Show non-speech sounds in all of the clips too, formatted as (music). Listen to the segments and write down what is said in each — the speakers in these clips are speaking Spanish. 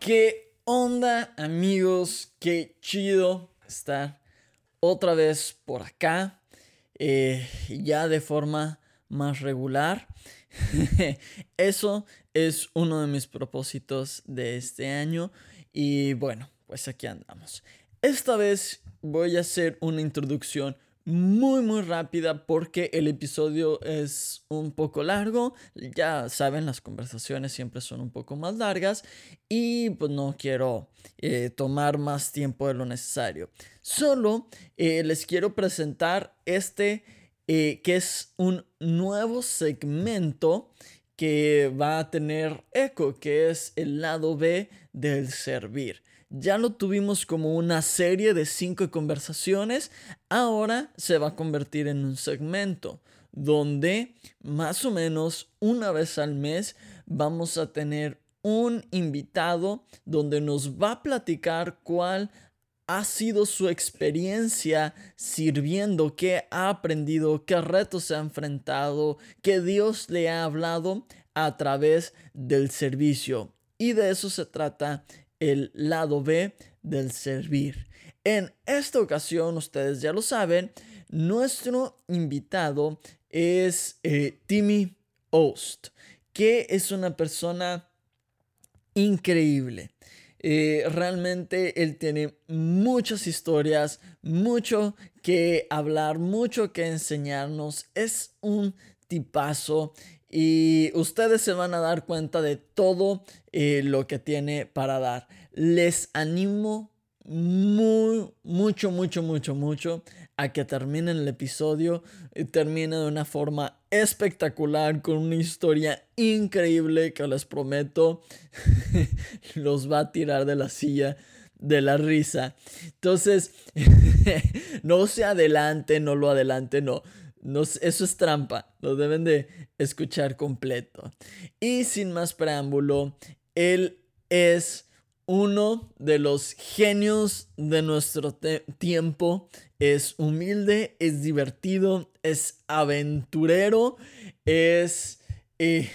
Qué onda, amigos? Qué chido estar otra vez por acá, eh, ya de forma más regular. (laughs) Eso es uno de mis propósitos de este año y bueno, pues aquí andamos. Esta vez voy a hacer una introducción muy muy rápida porque el episodio es un poco largo. Ya saben, las conversaciones siempre son un poco más largas y pues no quiero eh, tomar más tiempo de lo necesario. Solo eh, les quiero presentar este eh, que es un nuevo segmento que va a tener eco, que es el lado B del servir. Ya lo tuvimos como una serie de cinco conversaciones, ahora se va a convertir en un segmento donde más o menos una vez al mes vamos a tener un invitado donde nos va a platicar cuál ha sido su experiencia sirviendo, qué ha aprendido, qué retos se ha enfrentado, qué Dios le ha hablado a través del servicio. Y de eso se trata el lado B del servir. En esta ocasión, ustedes ya lo saben, nuestro invitado es eh, Timmy Ost, que es una persona increíble. Eh, realmente él tiene muchas historias, mucho que hablar, mucho que enseñarnos. Es un tipazo y ustedes se van a dar cuenta de todo eh, lo que tiene para dar. Les animo muy, mucho, mucho, mucho, mucho a que terminen el episodio y termine de una forma espectacular con una historia increíble que les prometo (laughs) los va a tirar de la silla de la risa. Entonces, (laughs) no se adelante, no lo adelante, no. No. Eso es trampa, lo deben de escuchar completo. Y sin más preámbulo, él es uno de los genios de nuestro tiempo. Es humilde, es divertido, es aventurero, es eh,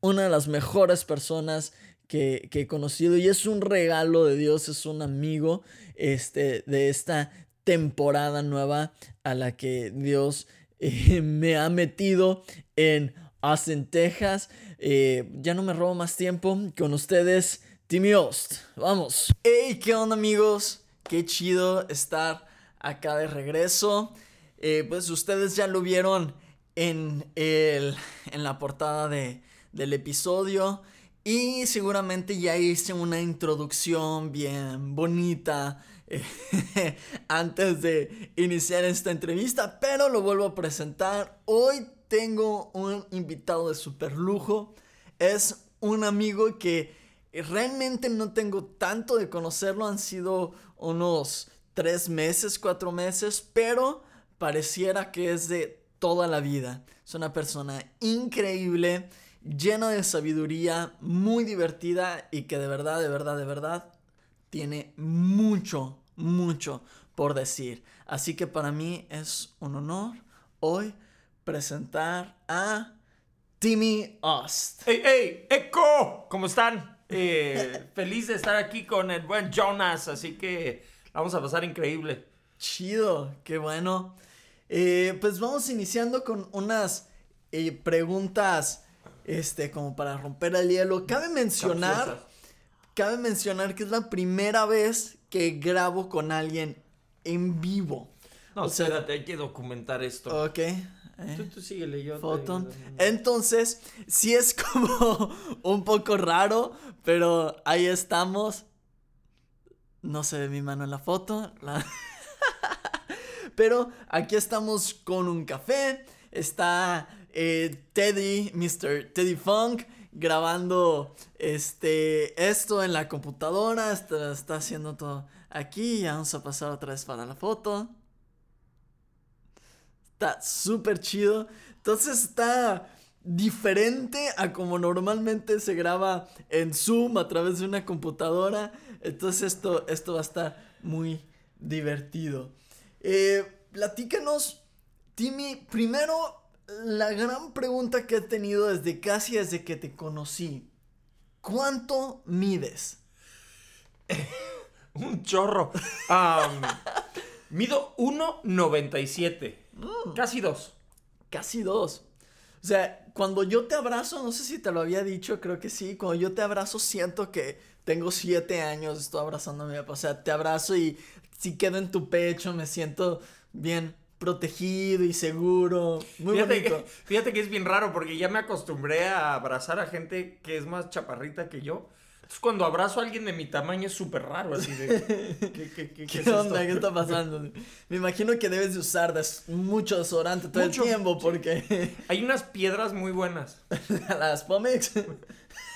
una de las mejores personas que, he conocido y es un regalo de Dios, es un amigo este, de esta temporada nueva a la que Dios eh, (laughs) me ha metido en Austin, Texas. Eh, ya no me robo más tiempo con ustedes. Timmy Ost, vamos. Hey, ¿qué onda amigos? Qué chido estar acá de regreso. Eh, pues ustedes ya lo vieron en, el, en la portada de, del episodio. Y seguramente ya hice una introducción bien bonita (laughs) antes de iniciar esta entrevista. Pero lo vuelvo a presentar. Hoy tengo un invitado de super lujo. Es un amigo que realmente no tengo tanto de conocerlo, han sido unos tres meses, cuatro meses, pero pareciera que es de toda la vida. Es una persona increíble, llena de sabiduría, muy divertida y que de verdad, de verdad, de verdad tiene mucho, mucho por decir. Así que para mí es un honor hoy presentar a Timmy Ost. ¡Hey, hey! ¡Eco! ¿Cómo están? Eh, (laughs) feliz de estar aquí con el buen Jonas, así que vamos a pasar increíble. Chido, qué bueno. Eh, pues vamos iniciando con unas eh, preguntas, este, como para romper el hielo. Cabe mencionar, cabe mencionar que es la primera vez que grabo con alguien en vivo. No, o sea, espérate, hay que documentar esto. Ok. Eh, tú, tú síguele, yo. Foto. Entonces, sí es (laughs) como un poco raro, pero ahí estamos. No se ve mi mano en la foto. (laughs) pero aquí estamos con un café. Está eh, Teddy, Mr. Teddy Funk, grabando este, esto en la computadora. Está, está haciendo todo aquí. Ya vamos a pasar otra vez para la foto. Está súper chido. Entonces está diferente a como normalmente se graba en Zoom a través de una computadora. Entonces esto, esto va a estar muy divertido. Eh, platícanos, Timmy, primero la gran pregunta que he tenido desde casi desde que te conocí. ¿Cuánto mides? (laughs) Un chorro. Mido 1.97. Casi dos. Casi dos. O sea, cuando yo te abrazo, no sé si te lo había dicho, creo que sí. Cuando yo te abrazo, siento que tengo siete años, estoy abrazando a mi papá. O sea, te abrazo y si quedo en tu pecho, me siento bien protegido y seguro. Muy Fíjate bonito. que, (laughs) fíjate que es bien raro porque ya me acostumbré a abrazar a gente que es más chaparrita que yo. Entonces cuando abrazo a alguien de mi tamaño es súper raro, así de... (laughs) ¿Qué, qué, qué, ¿Qué, es esto? onda? ¿Qué está pasando? Me imagino que debes de usar des- mucho desodorante todo Mucho, el tiempo porque Hay unas piedras muy buenas. (laughs) las Pomex.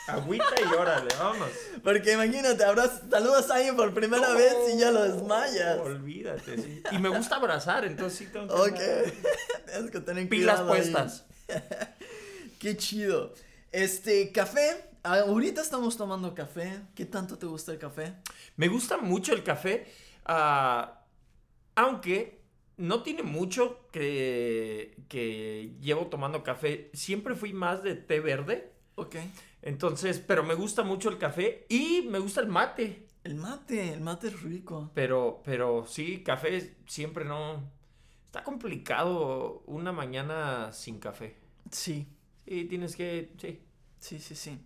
Agüita y órale, vámonos. Porque imagínate, abrazas, saludas a alguien por primera vez y ya lo desmayas. Olvídate, sí. Y me gusta abrazar, entonces sí tengo que... Ok. (laughs) Tienes que tener Pilas puestas. (laughs) Qué chido. Este, café. Ah, Ahorita estamos tomando café. ¿Qué tanto te gusta el café? Me gusta mucho el café, ah, aunque no tiene mucho que, que llevo tomando café. Siempre fui más de té verde. Ok. Entonces, pero me gusta mucho el café y me gusta el mate. El mate, el mate es rico. Pero, pero sí, café siempre no. Está complicado una mañana sin café. Sí, Sí, tienes que. Sí. sí, sí, sí.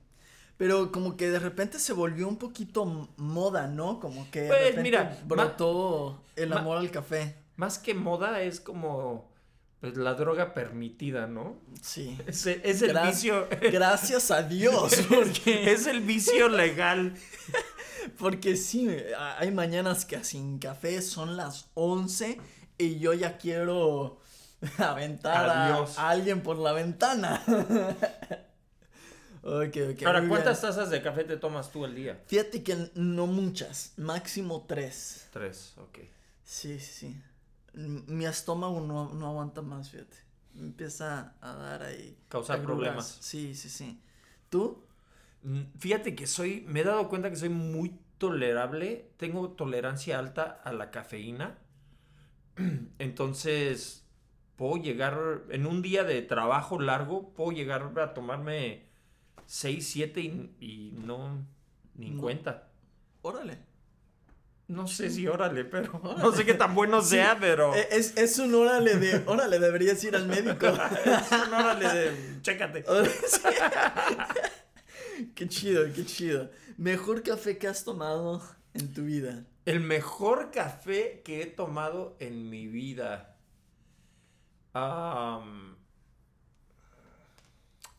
Pero como que de repente se volvió un poquito moda, ¿no? Como que de Pues, repente mira, brotó el amor al café. Más que moda es como. Pues la droga permitida, ¿no? Sí. Es, es el Gra- vicio. Gracias a Dios, (laughs) porque, Es el vicio legal. (laughs) porque sí, hay mañanas que sin café son las 11 y yo ya quiero (laughs) aventar a, Adiós. a alguien por la ventana. ok, ok. Ahora, ¿cuántas bien. tazas de café te tomas tú al día? Fíjate que no muchas, máximo tres. Tres, ok. Sí, sí, Mi estómago no, no aguanta más, fíjate. Me empieza a dar ahí. Causar agruras. problemas. Sí, sí, sí. ¿Tú? Mm, Fíjate que soy, me he dado cuenta que soy muy tolerable, tengo tolerancia alta a la cafeína. (clears throat) Entonces, puedo llegar, en un día de trabajo largo, puedo llegar a tomarme 6, 7 y, y no, ni No. cuenta. Órale. No sé si órale, pero (laughs) no sé qué tan bueno sea, pero E- Es, es un órale de. Órale, deberías ir al médico. (laughs) es un órale de, chécate. (laughs) Qué chido, qué chido. Mejor café que has tomado en tu vida. El mejor café que he tomado en mi vida. Am,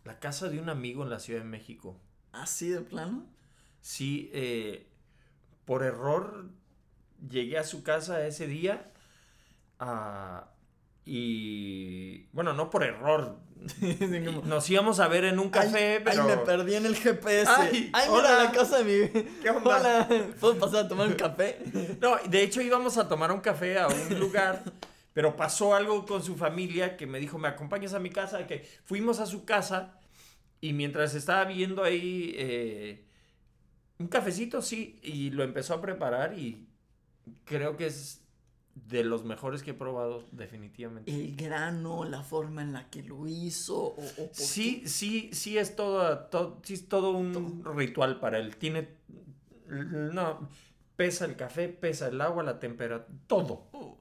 la casa de un amigo en la Ciudad de México. ¿Así de plano? Sí, eh, por error llegué a su casa ese día. ah, y bueno, no por error. (laughs) Nos íbamos a ver en un café, ay, pero. ay, me perdí en el GPS. Ay, Ay, hola. mira la casa de mi. ¿Qué onda? Hola, ¿puedo pasar a tomar un café? No, de hecho íbamos a tomar un café a un lugar, pero pasó algo con su familia que me dijo, ¿me acompañas a mi casa? Que fuimos a su casa y mientras estaba viendo ahí eh, un cafecito, sí, y lo empezó a preparar y creo que es de los mejores que he probado definitivamente. El grano, la forma en la que lo hizo. O, o Sí, sí, sí es todo, todo, sí es todo un ritual para él. Tiene, no, pesa el café, pesa el agua, la temperatura, todo. Uh,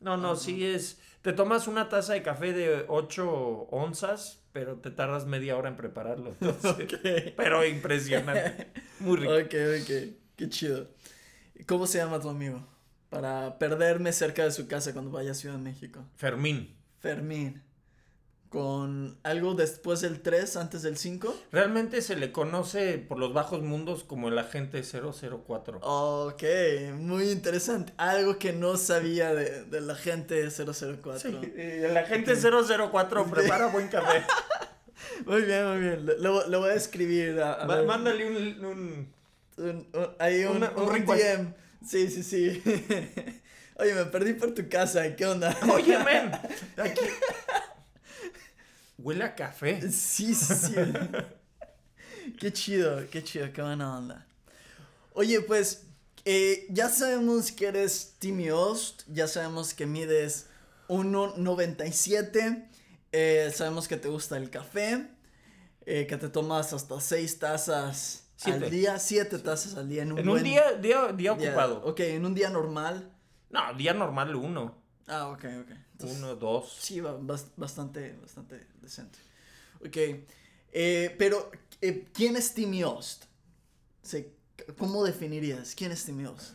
No, no, sí es. Te tomas una taza de café de 8 onzas, pero te tardas media hora en prepararlo. entonces. (laughs) Pero impresionante. Muy rico. Ok, ok. Qué chido. ¿Cómo se llama tu amigo? Para perderme cerca de su casa cuando vaya a Ciudad de México. Fermín. Fermín. con algo después del 3, antes del 5. Realmente se le conoce por los bajos mundos como el agente 004. Ok, muy interesante. Algo que no sabía de, de la gente 004. Sí, el agente 004 (laughs) prepara buen café. Muy bien, muy bien. Lo, lo voy a escribir. A, a. Mándale un, un- Un- un- ahí un, Una- un. DM. Sí, sí, sí. (laughs) Oye, me perdí por tu casa. ¿Qué onda? (laughs) Oye, men. (laughs) Aquí. Huele a café. Sí, sí, sí. qué chido, qué chido, qué buena onda. Oye, pues, eh, ya sabemos que eres Timmy Ost, ya sabemos que mides 1,97, eh, sabemos que te gusta el café, eh, que te tomas hasta 6 tazas Siete. al día, 7 tazas al día en un, En un buen día, día, día día. ocupado. Ok, en un día normal. No, día normal uno. Ah, ok, ok. Entonces, Uno, dos. Sí, ba- bas- bastante, bastante decente. Ok. eh, pero, eh, ¿quién es Timmy Ost? ¿Cómo definirías? ¿Quién es Timmy Ost?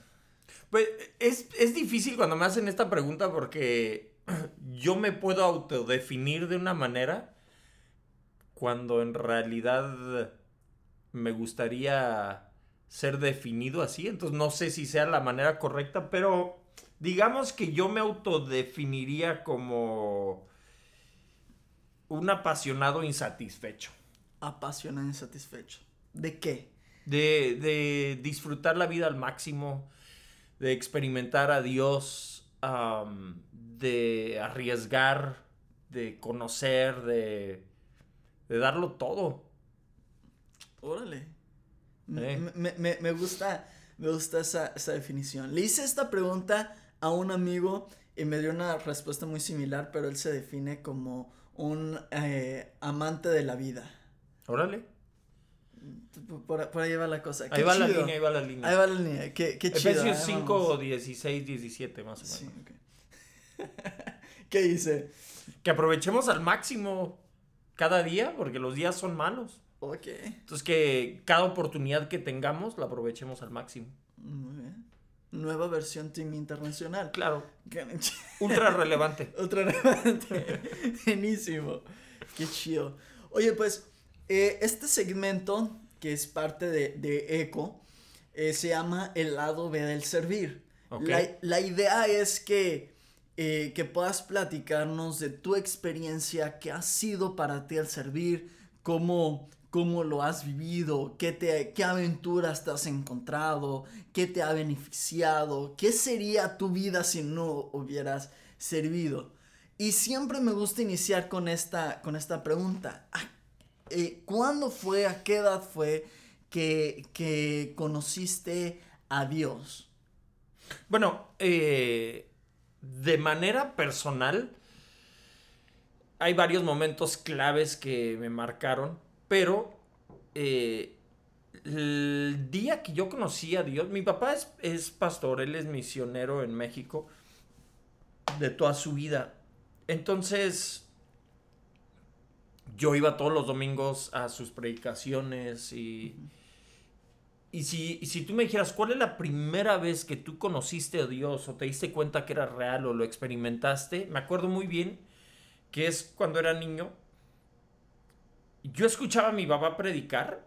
Pues es, es difícil cuando me hacen esta pregunta porque (clears throat) yo me puedo autodefinir de una manera cuando en realidad me gustaría ser definido así. Entonces no sé si sea la manera correcta, pero digamos que yo me autodefiniría como un apasionado insatisfecho. Apasionado insatisfecho. ¿De qué? de, de disfrutar la vida al máximo, de experimentar a Dios, de arriesgar, de conocer, de, de darlo todo. Órale. Me, Eh. me- me- me gusta, me gusta esa, esa definición. Le hice esta pregunta a un amigo y me dio una respuesta muy similar, pero él se define como un eh, amante de la vida. Órale. Por, por- ahí va la cosa. Ahí va la línea, ahí va la línea. Ahí va la línea. Qué, qué chido. Efesios ahí 5, vamos. 16, 17 más o menos. Sí. (laughs) ¿Qué dice? Que aprovechemos al máximo cada día, porque los días son malos. Ok. Entonces que cada oportunidad que tengamos la aprovechemos al máximo. Muy bien. Nueva versión Team Internacional. Claro, (laughs) ultra relevante. Otra relevante. (laughs) Buenísimo. Qué chido. Oye, pues, eh, este segmento, que es parte de, de ECO, eh, se llama El lado B del servir. Ok. La, la idea es que, eh, que puedas platicarnos de tu experiencia, qué ha sido para ti el servir, cómo, cómo lo has vivido, qué, te, qué aventuras te has encontrado, qué te ha beneficiado, qué sería tu vida si no hubieras servido. Y siempre me gusta iniciar con esta, con esta pregunta. ¿A- eh, ¿Cuándo fue, a qué edad fue que, que conociste a Dios? Bueno, eh, de manera personal, hay varios momentos claves que me marcaron, pero eh, el día que yo conocí a Dios, mi papá es, es pastor, él es misionero en México de toda su vida. Entonces, yo iba todos los domingos a sus predicaciones y... Y si, y si tú me dijeras, ¿cuál es la primera vez que tú conociste a Dios o te diste cuenta que era real o lo experimentaste? Me acuerdo muy bien que es cuando era niño. Yo escuchaba a mi papá predicar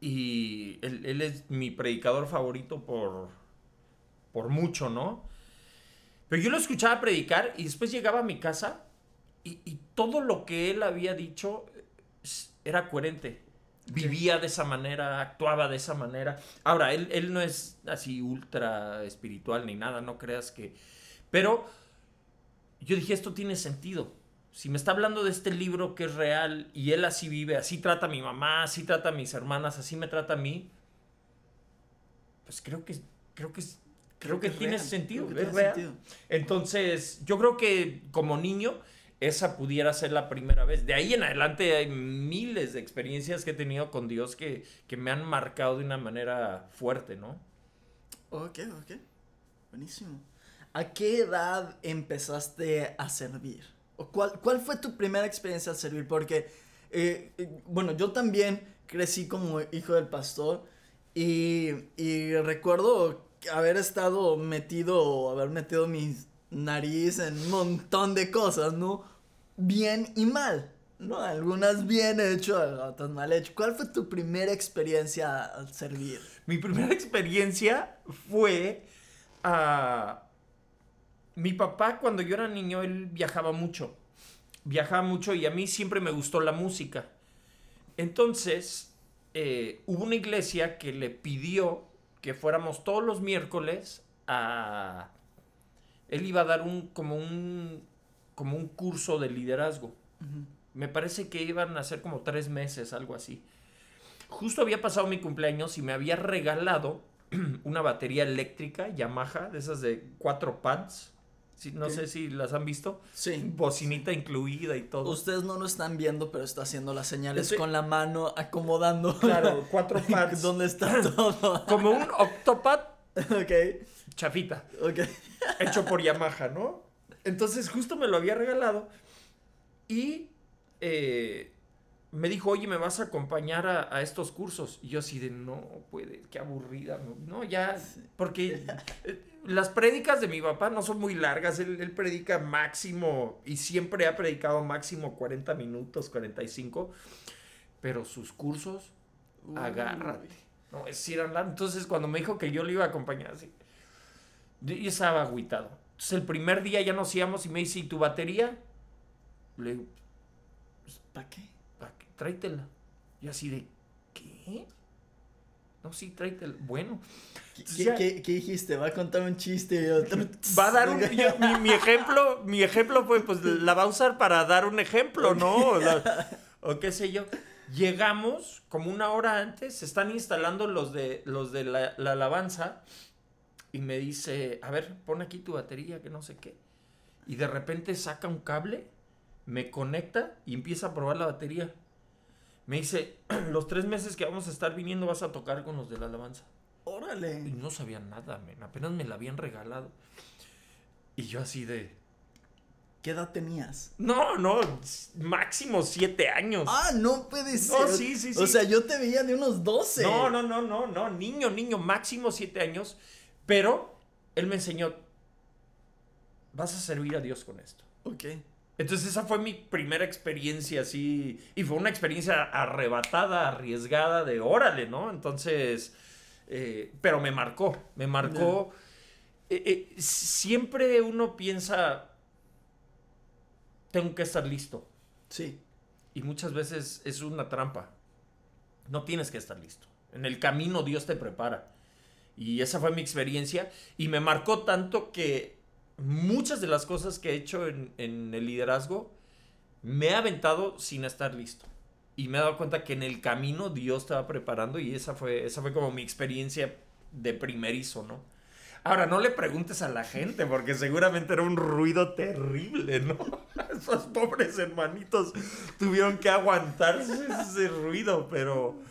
y él, él es mi predicador favorito por, por mucho, ¿no? Pero yo lo escuchaba predicar y después llegaba a mi casa y, y todo lo que él había dicho era coherente. Vivía de esa manera, actuaba de esa manera. Ahora, él, él no es así ultra espiritual ni nada, no creas que... Pero yo dije, esto tiene sentido. Si me está hablando de este libro que es real y él así vive, así trata a mi mamá, así trata a mis hermanas, así me trata a mí, pues creo que, creo que, creo que, tiene real, sentido, creo que es tiene real. sentido. Entonces, yo creo que como niño, esa pudiera ser la primera vez. De ahí en adelante hay miles de experiencias que he tenido con Dios que, que me han marcado de una manera fuerte, ¿no? Ok, ok. Buenísimo. ¿A qué edad empezaste a servir? ¿O cuál, cuál fue tu primera experiencia al servir? Porque, eh, eh, bueno, yo también crecí como hijo del pastor y, y recuerdo haber estado metido, haber metido mis nariz en un montón de cosas, ¿no? Bien y mal, ¿no? Algunas bien hecho, otras mal hecho. ¿Cuál fue tu primera experiencia al servir? Mi primera experiencia fue a... mi papá cuando yo era niño, él viajaba mucho. Viajaba mucho y a mí siempre me gustó la música. Entonces, eh, hubo una iglesia que le pidió que fuéramos todos los miércoles a... Él iba a dar un como un como un curso de liderazgo. Me parece que iban a ser como tres meses, algo así. Justo había pasado mi cumpleaños y me había regalado (clears throat) una batería eléctrica Yamaha, de esas de cuatro pads. Sí, no sé si las han visto. Sí. Bocinita incluida y todo. Ustedes no lo están viendo, pero está haciendo las señales Estoy- con la mano, acomodando. Claro, (laughs) cuatro pads. ¿Dónde está todo? (laughs) Como un octopad ok, chafita. ok. (laughs) hecho por Yamaha, ¿no? Entonces justo me lo había regalado y eh, me dijo, oye, ¿me vas a acompañar a, a estos cursos? Y yo así de, no puede, qué aburrida, no, ya, porque (laughs) eh, las prédicas de mi papá no son muy largas, él, él predica máximo y siempre ha predicado máximo 40 minutos, 45, pero sus cursos, agárrate. No, es ir andando. Entonces, cuando me dijo que yo le iba a acompañar, así, yo yo estaba agüitado. Entonces, el primer día ya nos íbamos y me dice, ¿y tu batería? Le digo, ¿Para qué? "¿Pa' qué? tráetela. Y así de, ¿qué? No, sí, tráetela. Bueno. ¿Qué, Ya. qué- qué dijiste? ¿Va a contar un chiste y otro? (laughs) Va a (laughs) dar un... yo- mi, mi ejemplo, mi ejemplo fue, pues, la va a usar para dar un ejemplo, ¿no? O, la- (laughs) o qué sé yo. Llegamos como una hora antes, se están instalando los de, los de la, la alabanza y me dice, a ver, pon aquí tu batería, que no sé qué. Y de repente saca un cable, me conecta y empieza a probar la batería. Me dice, (clears throat) los tres meses que vamos a estar viniendo vas a tocar con los de la alabanza. Y Órale. no sabía nada, men, apenas me la habían regalado. Y yo así de... ¿Qué edad tenías? No, no, máximo siete años. Ah, no puede ser. No, sí, sí, O sí. sea, yo te veía de unos 12. No, no, no, no, no, niño, niño, máximo siete años. Pero él me enseñó, vas a servir a Dios con esto. Ok. Entonces esa fue mi primera experiencia así, y fue una experiencia arrebatada, arriesgada, de órale, ¿no? Entonces, eh, pero me marcó, me marcó. Eh, eh, siempre uno piensa, tengo que estar listo, Sí. y muchas veces es una trampa. No tienes que estar listo. En el camino Dios te prepara. Y esa fue mi experiencia. Y me marcó tanto que muchas de las cosas que he hecho en, el liderazgo me he aventado sin estar listo. Y me he dado cuenta que en el camino Dios va preparando. Y esa fue, esa fue como mi experiencia de primerizo, ¿no? Ahora, no le preguntes a la gente, porque seguramente era un ruido terrible, ¿no? (laughs) Esos pobres hermanitos tuvieron que aguantarse ese ruido, pero...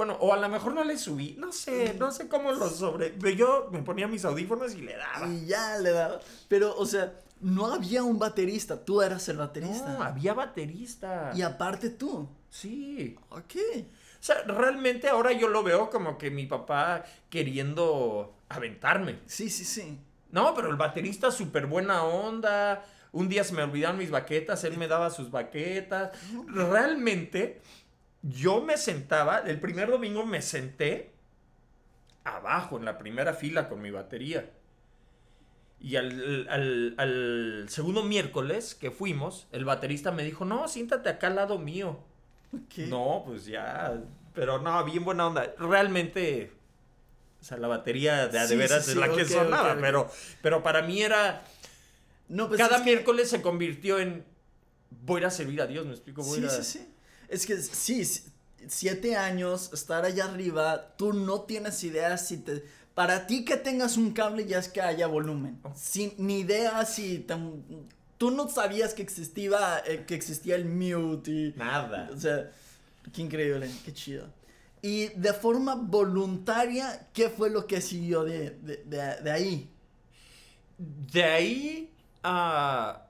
Bueno, o a lo mejor no le subí, no sé, no sé cómo lo sobre... Yo me ponía mis audífonos y le daba. Y ya le daba. Pero, o sea, no había un baterista. Tú eras el baterista. No, había baterista. Y aparte tú. Sí. Ok. O sea, realmente ahora yo lo veo como que mi papá queriendo aventarme. Sí, sí, sí. No, pero el baterista súper buena onda. Un día se me olvidaron mis baquetas, él me daba sus baquetas. Realmente, yo me sentaba, el primer domingo me senté abajo, en la primera fila con mi batería. Y al, al- al segundo miércoles que fuimos, el baterista me dijo, no, siéntate acá al lado mío. Ok. No, pues ya. Pero no, bien buena onda. Realmente. O sea, la batería de Sí, veras sí, es la que sonaba. Pero, pero para mí era. No, pues cada que- miércoles se convirtió en. Voy a ir a servir a Dios, me explico. Voy a Sí, ir a- sí, sí. Es que sí, si- siete años, estar allá arriba, tú no tienes idea si te... Para ti que tengas un cable ya es que haya volumen. Sin ni idea si... te- tú no sabías que existía, eh, que existía el mute y... Nada. O sea, qué increíble, qué chido. Y de forma voluntaria, ¿qué fue lo que siguió de, de, de- de ahí? De ahí a.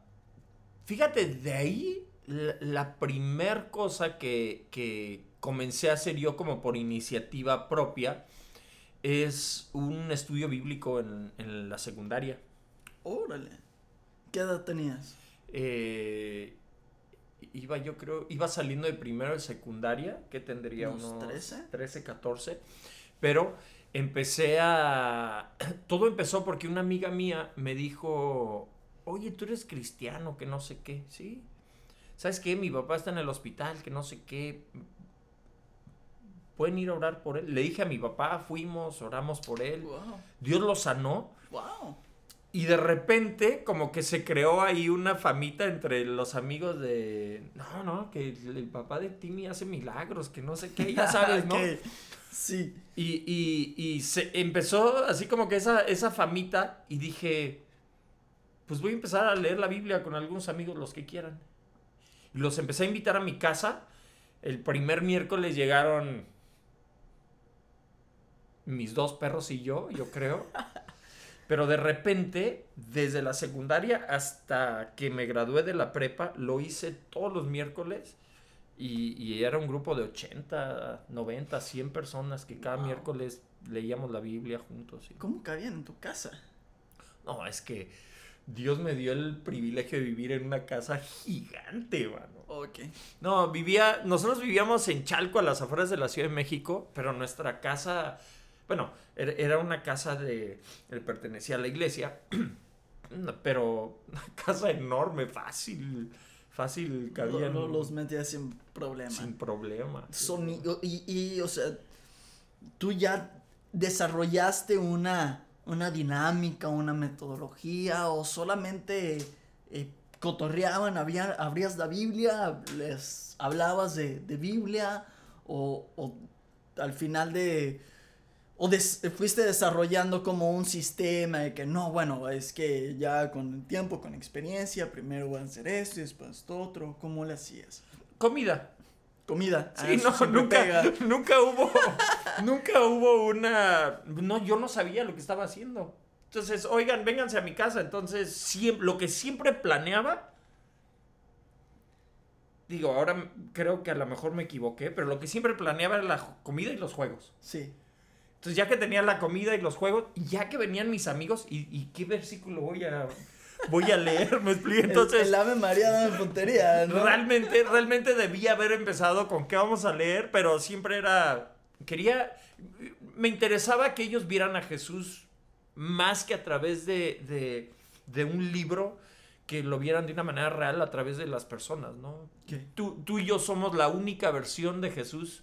Fíjate, de ahí la, la primer cosa que, que comencé a hacer yo como por iniciativa propia es un estudio bíblico en, en la secundaria. Órale. ¿Qué edad tenías? Eh, iba yo creo, iba saliendo de primero de secundaria, que tendría ¿Unos unos 13? 13, 14, pero empecé a... (clears throat) Todo empezó porque una amiga mía me dijo, oye, tú eres cristiano, que no sé qué, ¿sí? ¿Sabes qué? Mi papá está en el hospital, que no sé qué. ¿Pueden ir a orar por él? Le dije a mi papá, fuimos, oramos por él. Wow. Dios lo sanó. Wow. Y de repente, como que se creó ahí una famita entre los amigos de. No, no, que el, el papá de Timmy hace milagros, que no sé qué, ya (laughs) sabes, ¿no? Ok. Sí. Y, y- y se empezó así como que esa, esa famita y dije, pues voy a empezar a leer la Biblia con algunos amigos, los que quieran. Los empecé a invitar a mi casa. El primer miércoles llegaron mis dos perros y yo, yo creo. (laughs) Pero de repente, desde la secundaria hasta que me gradué de la prepa, lo hice todos los miércoles. Y, y era un grupo de 80, 90, 100 personas que cada Wow. miércoles leíamos la Biblia juntos. ¿Cómo cabían en tu casa? No, es que Dios me dio el privilegio de vivir en una casa gigante, mano. Ok. No, vivía, nosotros vivíamos en Chalco, a las afueras de la Ciudad de México, pero nuestra casa, bueno, era, era una casa de, pertenecía a la iglesia, no, (clears throat) pero una (laughs) casa enorme, fácil, fácil, cabían lo- los metías sin problema. sin problema. Sonido. Y, y, o sea, tú ya desarrollaste una, una dinámica, una metodología, o solamente eh, cotorreaban, había, abrías la Biblia, les hablabas de, de Biblia, o, o al final de. O fuiste desarrollando como un sistema de que no, bueno, es que ya con el tiempo, con experiencia, primero voy a hacer esto y después esto otro. ¿Cómo le hacías? Comida. Comida. Ah, Sí, eso no, nunca, pega. (laughs) nunca hubo, (laughs) nunca hubo una, no, yo no sabía lo que estaba haciendo. Entonces, oigan, vénganse a mi casa. Entonces, siempre, lo que siempre planeaba, digo, ahora creo que a lo mejor me equivoqué, pero lo que siempre planeaba era la comida y los juegos. Sí. Entonces, ya que tenía la comida y los juegos, y ya que venían mis amigos, ¿y, y qué versículo voy a, voy a leer? ¿Me explico? Entonces, el, el Ave María dame puntería, ¿no? Realmente, realmente debía haber empezado con qué vamos a leer, pero siempre era. Quería. Me interesaba que ellos vieran a Jesús más que a través de, de, de un libro, que lo vieran de una manera real a través de las personas, ¿no? Tú, tú y yo somos la única versión de Jesús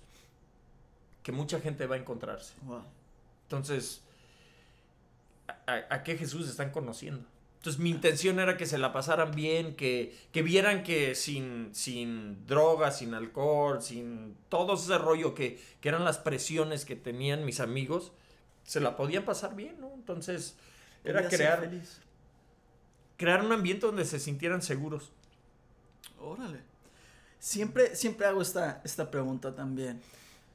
que mucha gente va a encontrarse. Wow. Entonces, ¿a, a- a qué Jesús están conociendo? Entonces, mi intención era que se la pasaran bien, que, que vieran que sin, sin drogas, sin alcohol, sin todo ese rollo que, que eran las presiones que tenían mis amigos, se la podían pasar bien, ¿no? Entonces, era Podía crear, feliz. crear un ambiente donde se sintieran seguros. Órale. Siempre, siempre hago esta, esta pregunta también.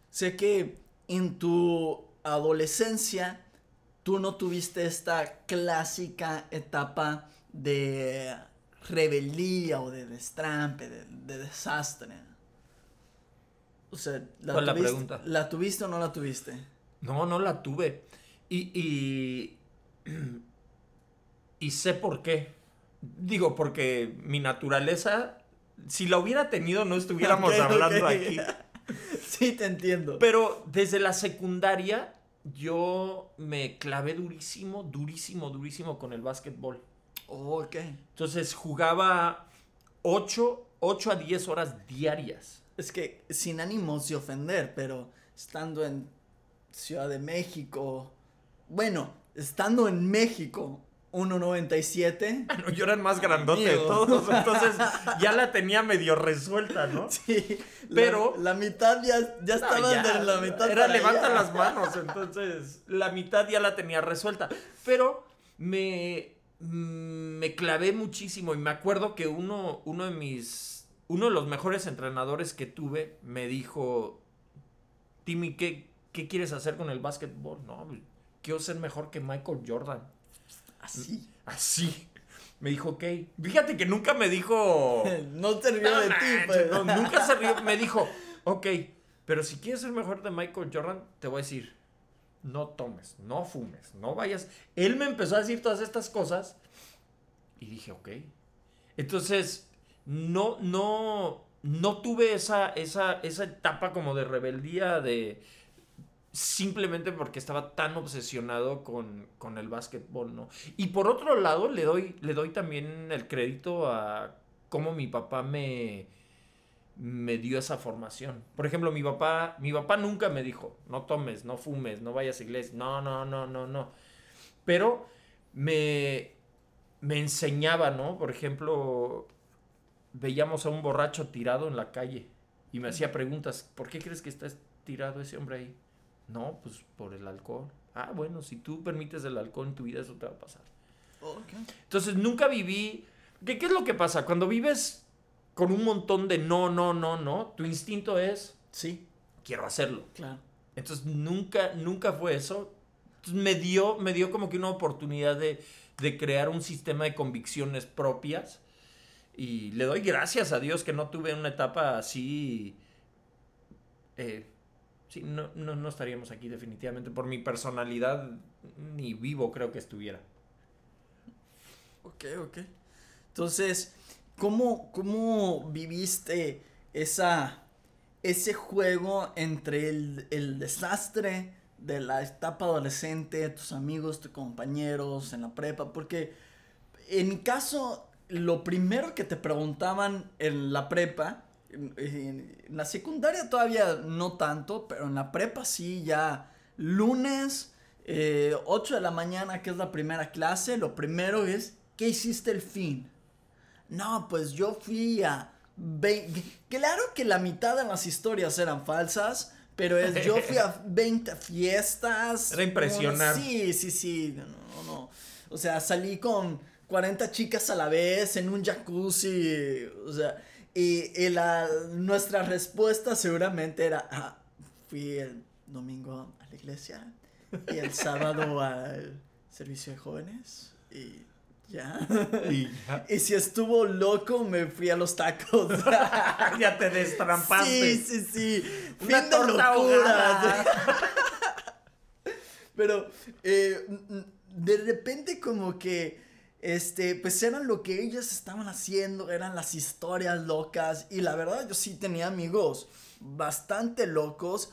Sé que en tu adolescencia tú no tuviste esta clásica etapa de rebeldía o de destrampe, de, de desastre. O sea, ¿la, ¿Cuál es la tuviste, pregunta? ¿la tuviste o no la tuviste? No, no la tuve. Y, y, y sé por qué. Digo, porque mi naturaleza, si la hubiera tenido, no estuviéramos (laughs) hablando aquí. sí, te entiendo. Pero desde la secundaria, yo me clavé durísimo, durísimo, durísimo con el básquetbol. Oh, ok. Entonces jugaba 8, 8 a 10 horas diarias. Es que sin ánimos de ofender, pero estando en Ciudad de México, bueno, estando en México, 1.97, No, yo era el más grandote de todos, entonces (laughs) ya la tenía medio resuelta, ¿no? sí, Pero- la, la mitad ya, ya No, estaba ya, de la mitad. Era levanta allá. las manos, entonces la mitad ya la tenía resuelta. Pero me, mm, me clavé muchísimo y me acuerdo que uno, uno de mis, uno de los mejores entrenadores que tuve me dijo, Timmy, ¿qué, qué quieres hacer con el básquetbol? No, quiero ser mejor que Michael Jordan. Así. Así. Me dijo, ok. Fíjate que nunca me dijo... (laughs) No río No de ti, pues. no, nunca se rió. Me dijo, (laughs) ok, pero si quieres ser mejor de Michael Jordan, te voy a decir, no tomes, no fumes, no vayas. Él me empezó a decir todas estas cosas Y dije, ok. Entonces, no, no, no tuve esa, esa, esa etapa como de rebeldía de simplemente porque estaba tan obsesionado con, con el básquetbol, ¿no? Y por otro lado, le doy, le doy también el crédito a cómo mi papá me, me dio esa formación. Por ejemplo, mi papá, mi papá nunca me dijo, no tomes, no fumes, no vayas a iglesia. No, no, no, no, no. Pero me, me enseñaba, ¿no? Por ejemplo, veíamos a un borracho tirado en la calle y me hacía preguntas, ¿por qué crees que está tirado ese hombre ahí? No, pues por el alcohol. Ah, bueno, si tú permites el alcohol en tu vida, eso te va a pasar. Entonces nunca viví... ¿Qué, ¿Qué es lo que pasa? Cuando vives con un montón de no, no, no, no, tu instinto es, Sí, quiero hacerlo. claro. Entonces nunca, nunca fue eso. Entonces me dio, me dio como que una oportunidad de, de crear un sistema de convicciones propias. Y le doy gracias a Dios que no tuve una etapa así. eh, sí, no, no, no estaríamos aquí definitivamente. Por mi personalidad, ni vivo creo que estuviera. Ok, ok. Entonces, ¿cómo, cómo viviste esa, ese juego entre el, el desastre de la etapa adolescente, tus amigos, tus compañeros en la prepa? Porque en mi caso, lo primero que te preguntaban en la prepa, en, la secundaria todavía no tanto, pero en la prepa sí, ya lunes, eh, 8 de la mañana, que es la primera clase, lo primero es, ¿qué hiciste el fin? No, pues yo fui a... Claro que la mitad de las historias eran falsas, pero es, yo fui a (laughs) 20 fiestas. Era impresionar. Sí, sí, sí, no, no, no. O sea, salí con 40 chicas a la vez en un jacuzzi, o sea, y, y la, nuestra respuesta seguramente era, "Ah, fui el domingo a la iglesia y el sábado (laughs) al servicio de jóvenes y ya. Y (laughs) Y si estuvo loco, me fui a los tacos. (laughs) ya te destrampaste. Sí, sí, sí. Una Fin de ahogada. Pero eh, de repente como que, este, pues eran lo que ellos estaban haciendo, eran las historias locas. Y la verdad yo sí tenía amigos bastante locos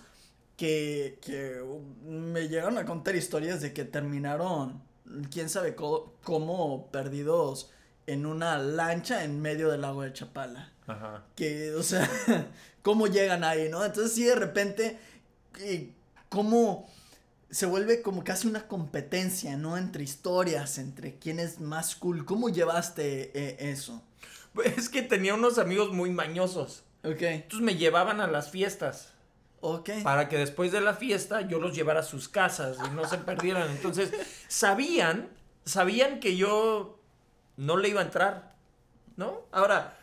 que, que me llegaron a contar historias de que terminaron, quién sabe cómo, perdidos en una lancha en medio del lago de Chapala Ajá. que, o sea, (laughs) cómo llegan ahí, ¿no? Entonces sí, de repente, cómo se vuelve como casi una competencia, ¿no? Entre historias, entre quién es más cool. ¿Cómo llevaste eh, eso? Es que tenía unos amigos muy mañosos. Ok, Entonces me llevaban a las fiestas. ok. Para que después de la fiesta yo los llevara a sus casas y no se perdieran. Entonces, sabían, sabían que yo no le iba a entrar. ¿No? Ahora,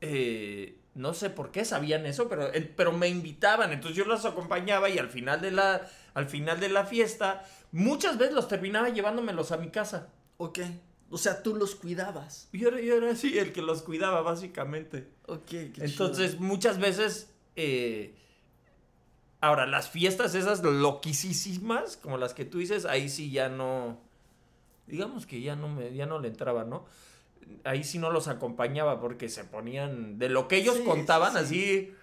eh, no sé por qué sabían eso, pero, pero me invitaban. Entonces yo los acompañaba y al final de la, al final de la fiesta, muchas veces los terminaba llevándomelos a mi casa. Ok. O sea, tú los cuidabas. Yo era, yo era así el que los cuidaba, básicamente. Ok, qué chido. Entonces, muchas veces. eh, ahora, las fiestas esas loquisísimas, como las que tú dices, ahí sí ya no. Digamos que ya no me, ya no le entraba, ¿no? Ahí sí no los acompañaba porque se ponían. De lo que ellos Sí, contaban sí, sí. así.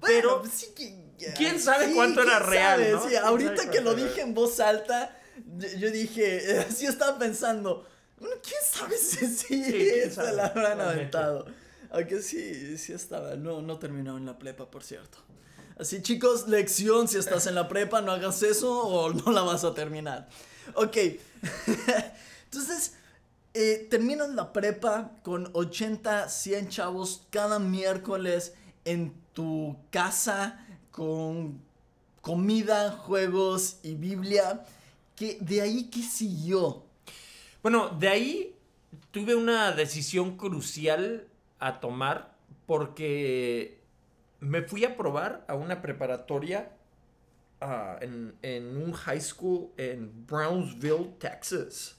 Bueno, pero- sí que ¿quién sabe cuánto era real, no? sí, ¿Quién ahorita que lo dije en voz alta, yo, yo dije, (laughs) así estaba pensando, ¿quién sabe si sí, se la habrán aventado? Aunque sí, sí estaba, no, no terminó en la prepa, por cierto. Así, chicos, lección, si estás en la prepa, no hagas eso o no la vas a terminar. Ok, (laughs) entonces, eh, terminas la prepa con 80, 100 chavos cada miércoles en tu casa con comida, juegos y Biblia. De ahí qué siguió? Bueno, de ahí tuve una decisión crucial a tomar porque me fui a probar a una preparatoria ah, en, en un high school en Brownsville, Texas.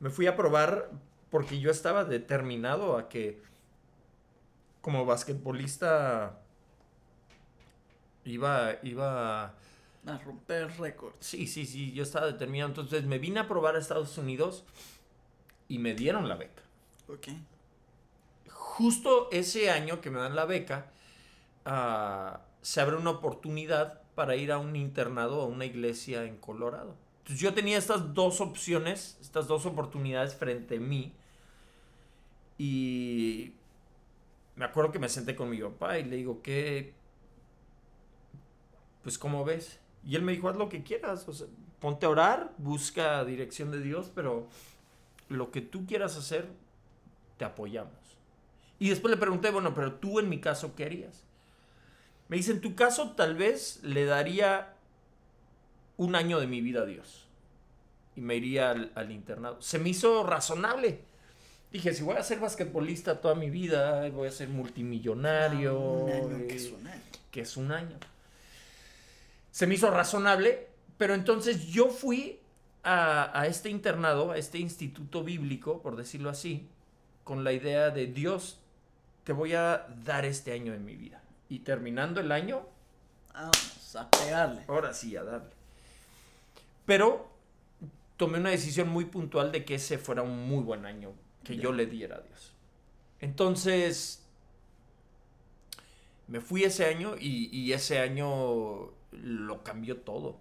Me fui a probar porque yo estaba determinado a que como basquetbolista iba, iba A romper récords. Sí, sí, sí, yo estaba determinado. Entonces me vine a probar a Estados Unidos y me dieron la beca. Ok. Justo ese año que me dan la beca, ah, se abre una oportunidad para ir a un internado a una iglesia en Colorado. Entonces yo tenía estas dos opciones, estas dos oportunidades frente a mí. Y me acuerdo que me senté con mi papá y le digo, ¿qué? Pues, ¿cómo ves? Y él me dijo, haz lo que quieras. O sea, ponte a orar, busca dirección de Dios, pero lo que tú quieras hacer, te apoyamos. Y después le pregunté, bueno, pero tú en mi caso, ¿qué harías? Me dice, en tu caso tal vez le daría un año de mi vida a Dios. Y me iría al, al internado. Se me hizo razonable. Dije, si voy a ser basquetbolista toda mi vida, voy a ser multimillonario. Ah, un año, eh, que es un año. que es un año. Se me hizo razonable, pero entonces yo fui a, a este internado, a este instituto bíblico, por decirlo así, con la idea de Dios, te voy a dar este año en mi vida. Y terminando el año, Vamos a pegarle. ahora sí, a darle. Pero tomé una decisión muy puntual de que ese fuera un muy buen año que yo le diera a Dios. Entonces, me fui ese año y, y ese año lo cambió todo.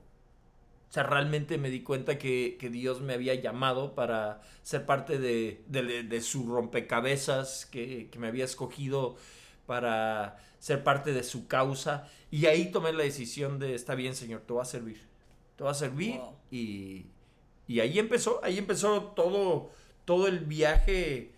O sea, realmente me di cuenta que, que Dios me había llamado para ser parte de, de- de su rompecabezas, que, que me había escogido para ser parte de su causa. Y ahí tomé la decisión de, está bien, Señor, te voy a servir. Te voy a servir. Wow. Y, y ahí empezó, ahí empezó todo, todo el viaje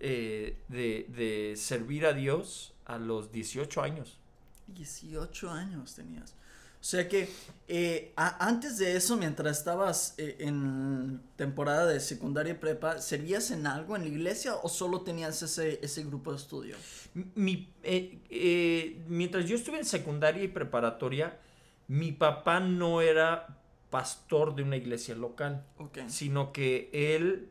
eh, de, de servir a Dios a los 18 años. 18 años tenías. O sea que eh, a- antes de eso, mientras estabas eh, en temporada de secundaria y prepa, ¿servías en algo en la iglesia o solo tenías ese, ese grupo de estudio? Mi, eh, eh, mientras yo estuve en secundaria y preparatoria, mi papá no era pastor de una iglesia local, Ok. sino que él,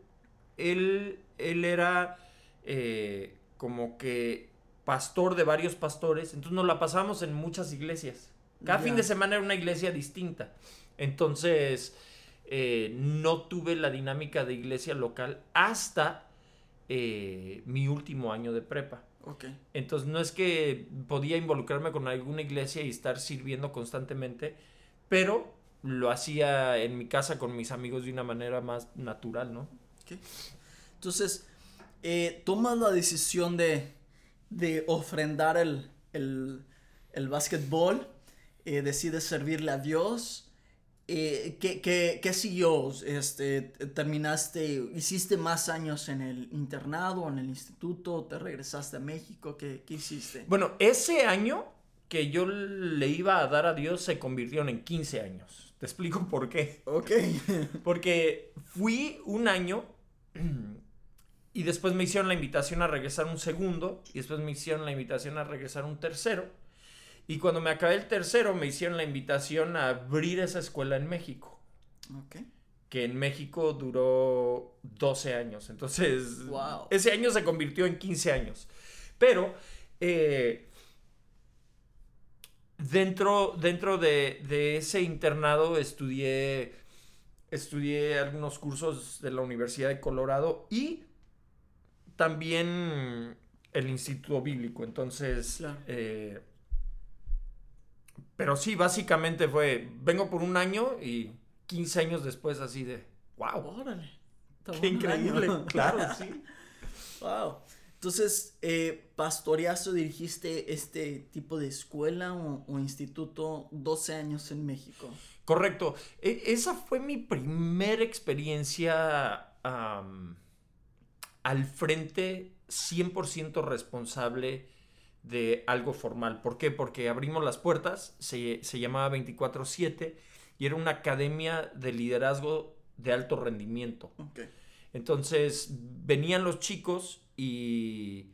él, él era eh, como que pastor de varios pastores, entonces nos la pasamos en muchas iglesias. Cada fin de semana era una iglesia distinta. Entonces, eh, no tuve la dinámica de iglesia local hasta eh, mi último año de prepa. Entonces no es que podía involucrarme con alguna iglesia y estar sirviendo constantemente, pero lo hacía en mi casa con mis amigos de una manera más natural, ¿no? Entonces, eh, tomas la decisión de, de ofrendar el, el, el básquetbol, eh, decides servirle a Dios. Eh, ¿qué, qué, qué siguió? Este, ¿Terminaste, hiciste más años en el internado, en el instituto? ¿Te regresaste a México? ¿Qué, qué hiciste? Bueno, ese año que yo le iba a dar a Dios se convirtieron en 15 años. Te explico (laughs) por qué. Ok. (laughs) Porque fui un año y después me hicieron la invitación a regresar un segundo y después me hicieron la invitación a regresar un tercero. Y cuando me acabé el tercero me hicieron la invitación a abrir esa escuela en México, ok. que en México duró 12 años. Entonces, Wow. ese año se convirtió en 15 años. Pero eh, dentro, dentro de, de ese internado estudié, estudié algunos cursos de la Universidad de Colorado y también el Instituto Bíblico. Entonces, Claro. eh, pero sí, básicamente fue, vengo por un año y 15 años después así de, wow, Órale. Qué increíble. (laughs) claro, sí. Wow. Entonces, eh, pastoreaste o dirigiste este tipo de escuela o, o instituto 12 años en México. Correcto. E- esa fue mi primera experiencia al frente 100% responsable de algo formal. ¿Por qué? Porque abrimos las puertas, se, se llamaba 24/7 y era una academia de liderazgo de alto rendimiento. Entonces venían los chicos y,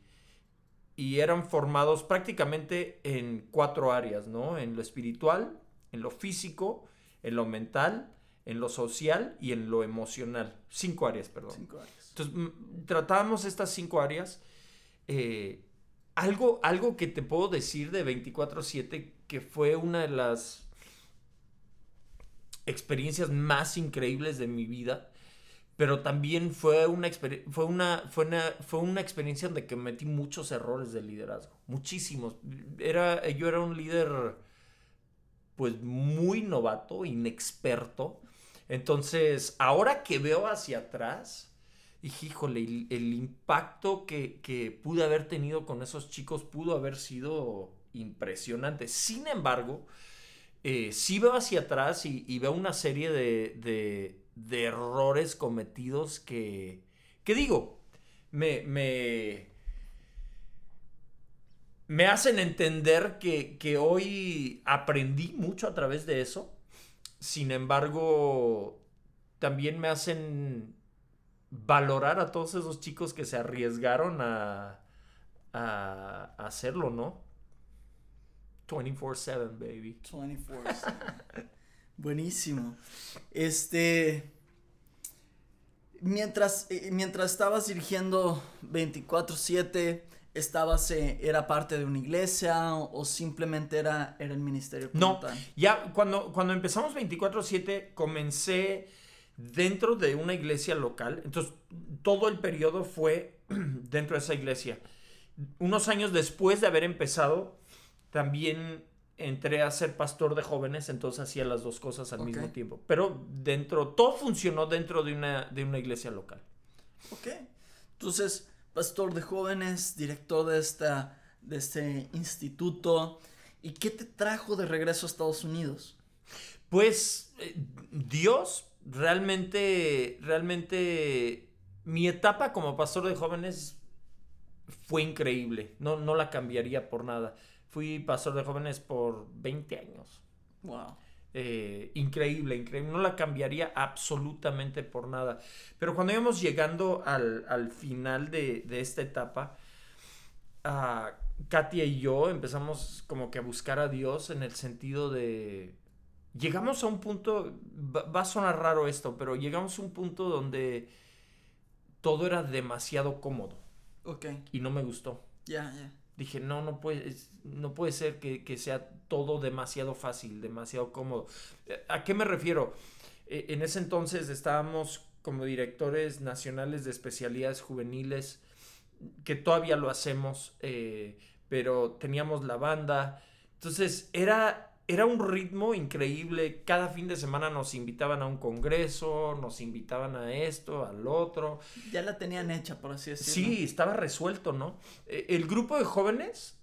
y eran formados prácticamente en cuatro áreas, ¿no? En lo espiritual, en lo físico, en lo mental, en lo social y en lo emocional. Cinco áreas, perdón. Cinco años. Entonces tratábamos estas cinco áreas. eh, algo, algo que te puedo decir de 24/7 que fue una de las experiencias más increíbles de mi vida pero también fue una, fue, una, fue, una, fue una experiencia que metí muchos errores de liderazgo, muchísimos. Era, yo era un líder pues muy novato, inexperto. Entonces, ahora que veo hacia atrás, dije, híjole, el, el impacto que, que pude haber tenido con esos chicos pudo haber sido impresionante. Sin embargo, eh, sí veo hacia atrás y, y veo una serie de, de- de errores cometidos que, que digo, me, me, me hacen entender que, que hoy aprendí mucho a través de eso. Sin embargo, también me hacen valorar a todos esos chicos que se arriesgaron a, a, a hacerlo, ¿no? 24/7, baby. 24. Buenísimo. Este. Mientras, eh, mientras estabas dirigiendo 24-7, estabas, eh, ¿era parte de una iglesia o, o simplemente era, era el ministerio? No, tal? ya cuando, cuando empezamos 24/7 comencé dentro de una iglesia local, entonces todo el periodo fue (clears throat) dentro de esa iglesia. Unos años después de haber empezado, también entré a ser pastor de jóvenes, entonces hacía las dos cosas al mismo tiempo. Pero dentro, todo funcionó dentro de una, de una iglesia local. Ok. Entonces, pastor de jóvenes, director de, esta, de este instituto. ¿Y qué te trajo de regreso a Estados Unidos? Pues eh, Dios realmente, realmente, mi etapa como pastor de jóvenes fue increíble. No, no la cambiaría por nada. Fui pastor de jóvenes por 20 años. Wow. Eh, increíble, increíble. No la cambiaría absolutamente por nada. Pero cuando íbamos llegando al, al final de, de esta etapa, ah, Katia y yo empezamos como que a buscar a Dios en el sentido de... Llegamos a un punto, va, va a sonar raro esto, pero llegamos a un punto donde todo era demasiado cómodo Ok. y no me gustó. Ya, ya. Dije, no, no puede, no puede ser que, que sea todo demasiado fácil, demasiado cómodo. Eh, ¿A qué me refiero? Eh, en ese entonces estábamos como directores nacionales de especialidades juveniles, que todavía lo hacemos, eh, pero teníamos la banda. Entonces era, era un ritmo increíble. Cada fin de semana nos invitaban a un congreso, nos invitaban a esto, al otro. Ya la tenían hecha, por así decirlo. Sí, estaba resuelto, ¿no? Eh, El grupo de jóvenes,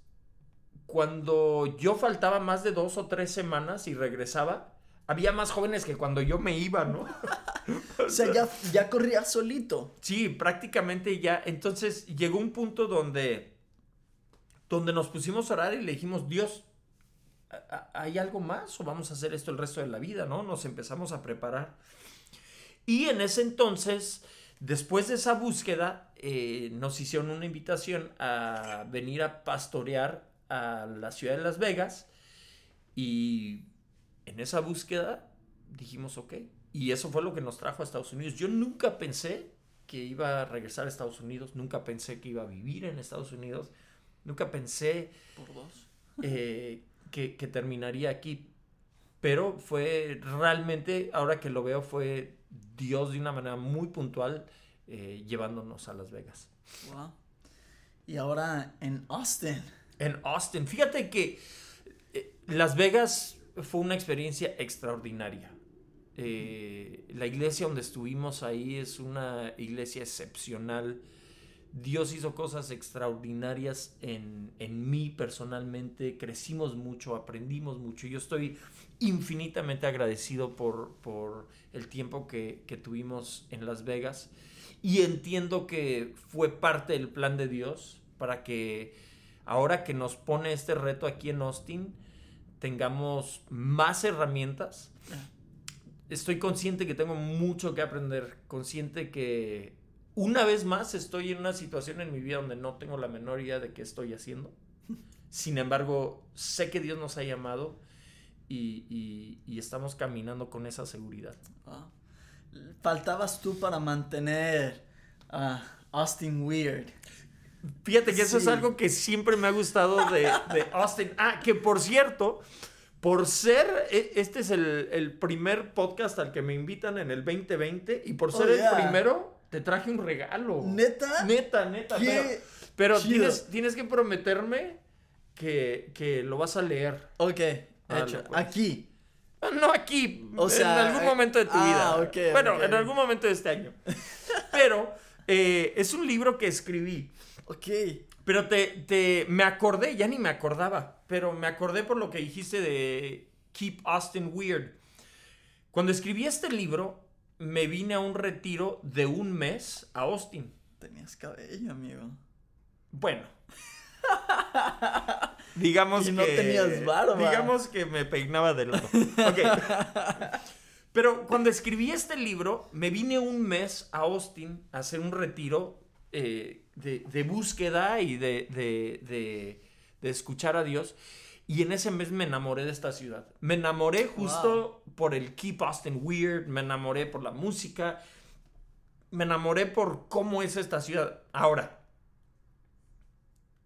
cuando yo faltaba más de dos o tres semanas y regresaba, había más jóvenes que cuando yo me iba, ¿no? (laughs) O sea, ya, ya corría solito. Sí, prácticamente ya. Entonces llegó un punto donde, donde nos pusimos a orar y le dijimos, Dios, ¿a- a- ¿hay algo más o vamos a hacer esto el resto de la vida, no? Nos empezamos a preparar. Y en ese entonces, después de esa búsqueda, eh, nos hicieron una invitación a venir a pastorear a la ciudad de Las Vegas. Y en esa búsqueda dijimos, ok. Y eso fue lo que nos trajo a Estados Unidos. Yo nunca pensé que iba a regresar a Estados Unidos, nunca pensé que iba a vivir en Estados Unidos, nunca pensé Por dos. eh, que, que terminaría aquí. Pero fue realmente, ahora que lo veo, fue Dios de una manera muy puntual eh, llevándonos a Las Vegas. Wow. Y ahora en Austin. En Austin, fíjate que eh, Las Vegas fue una experiencia extraordinaria. Eh, la iglesia donde estuvimos ahí es una iglesia excepcional. Dios hizo cosas extraordinarias en, en mí personalmente. Crecimos mucho, aprendimos mucho. Yo estoy infinitamente agradecido por, por el tiempo que, que tuvimos en Las Vegas. Y entiendo que fue parte del plan de Dios para que ahora que nos pone este reto aquí en Austin, tengamos más herramientas. Estoy consciente que tengo mucho que aprender, consciente que una vez más estoy en una situación en mi vida donde no tengo la menor idea de qué estoy haciendo. Sin embargo, sé que Dios nos ha llamado y, y- y estamos caminando con esa seguridad. Faltabas tú para mantener a Austin Weird. Fíjate que eso es algo que siempre me ha gustado de, de (laughs) Austin. Ah, que por cierto, por ser, e- este es el, el primer podcast al que me invitan en el 2020 y por Oh, ser yeah. el primero, te traje un regalo. ¿Neta? Neta, neta. Qué Pero, tienes, tienes que prometerme que, que lo vas a leer. Ok, Dale, hecho. pues. Aquí. No aquí, O sea, en algún eh, momento de tu ah, vida. ok, bueno, en algún momento de este año. (laughs) Pero eh, es un libro que escribí. Ok. Pero te, te, me acordé, ya ni me acordaba, pero me acordé por lo que dijiste de Keep Austin Weird. Cuando escribí este libro, me vine a un retiro de un mes a Austin. Tenías cabello, amigo. Bueno. (laughs) digamos Y que... no tenías barba. Digamos que me peinaba de lado. Ok. Pero cuando escribí este libro, me vine un mes a Austin a hacer un retiro eh, de, de búsqueda y de, de, de- de escuchar a Dios. Y en ese mes me enamoré de esta ciudad. Me enamoré justo por el Keep Austin Weird, me enamoré por la música, me enamoré por cómo es esta ciudad. Ahora,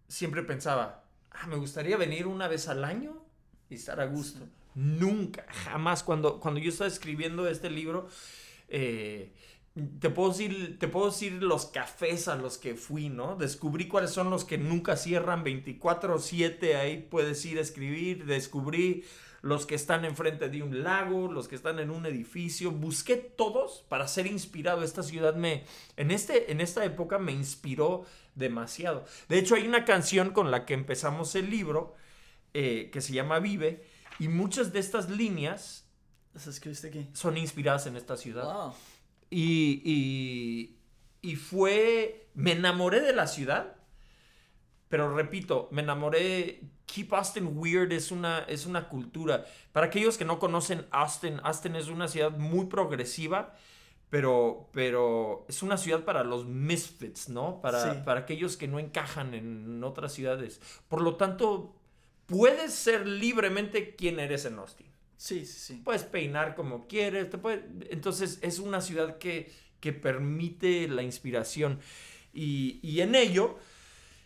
siempre pensaba, ah, me gustaría venir una vez al año y estar a gusto. Nunca, jamás. Cuando, cuando yo estaba escribiendo este libro, eh, te, puedo decir, te puedo decir los cafés a los que fui, ¿no? Descubrí cuáles son los que nunca cierran 24/7, ahí puedes ir a escribir. Descubrí los que están enfrente de un lago, los que están en un edificio. Busqué todos para ser inspirado. Esta ciudad me, en, este, en esta época me inspiró demasiado. De hecho, hay una canción con la que empezamos el libro eh, que se llama Vive y muchas de estas líneas ¿Las escribiste aquí? son inspiradas en esta ciudad. Wow. Y, y, y fue, me enamoré de la ciudad, pero repito, me enamoré, Keep Austin Weird es una, es una cultura. Para aquellos que no conocen Austin, Austin es una ciudad muy progresiva, pero, pero es una ciudad para los misfits, ¿no? Para, Sí. para aquellos que no encajan en otras ciudades. Por lo tanto, puedes ser libremente quien eres en Austin Sí, sí, sí. puedes peinar como quieres, te puede- entonces es una ciudad que, que permite la inspiración y, y en ello,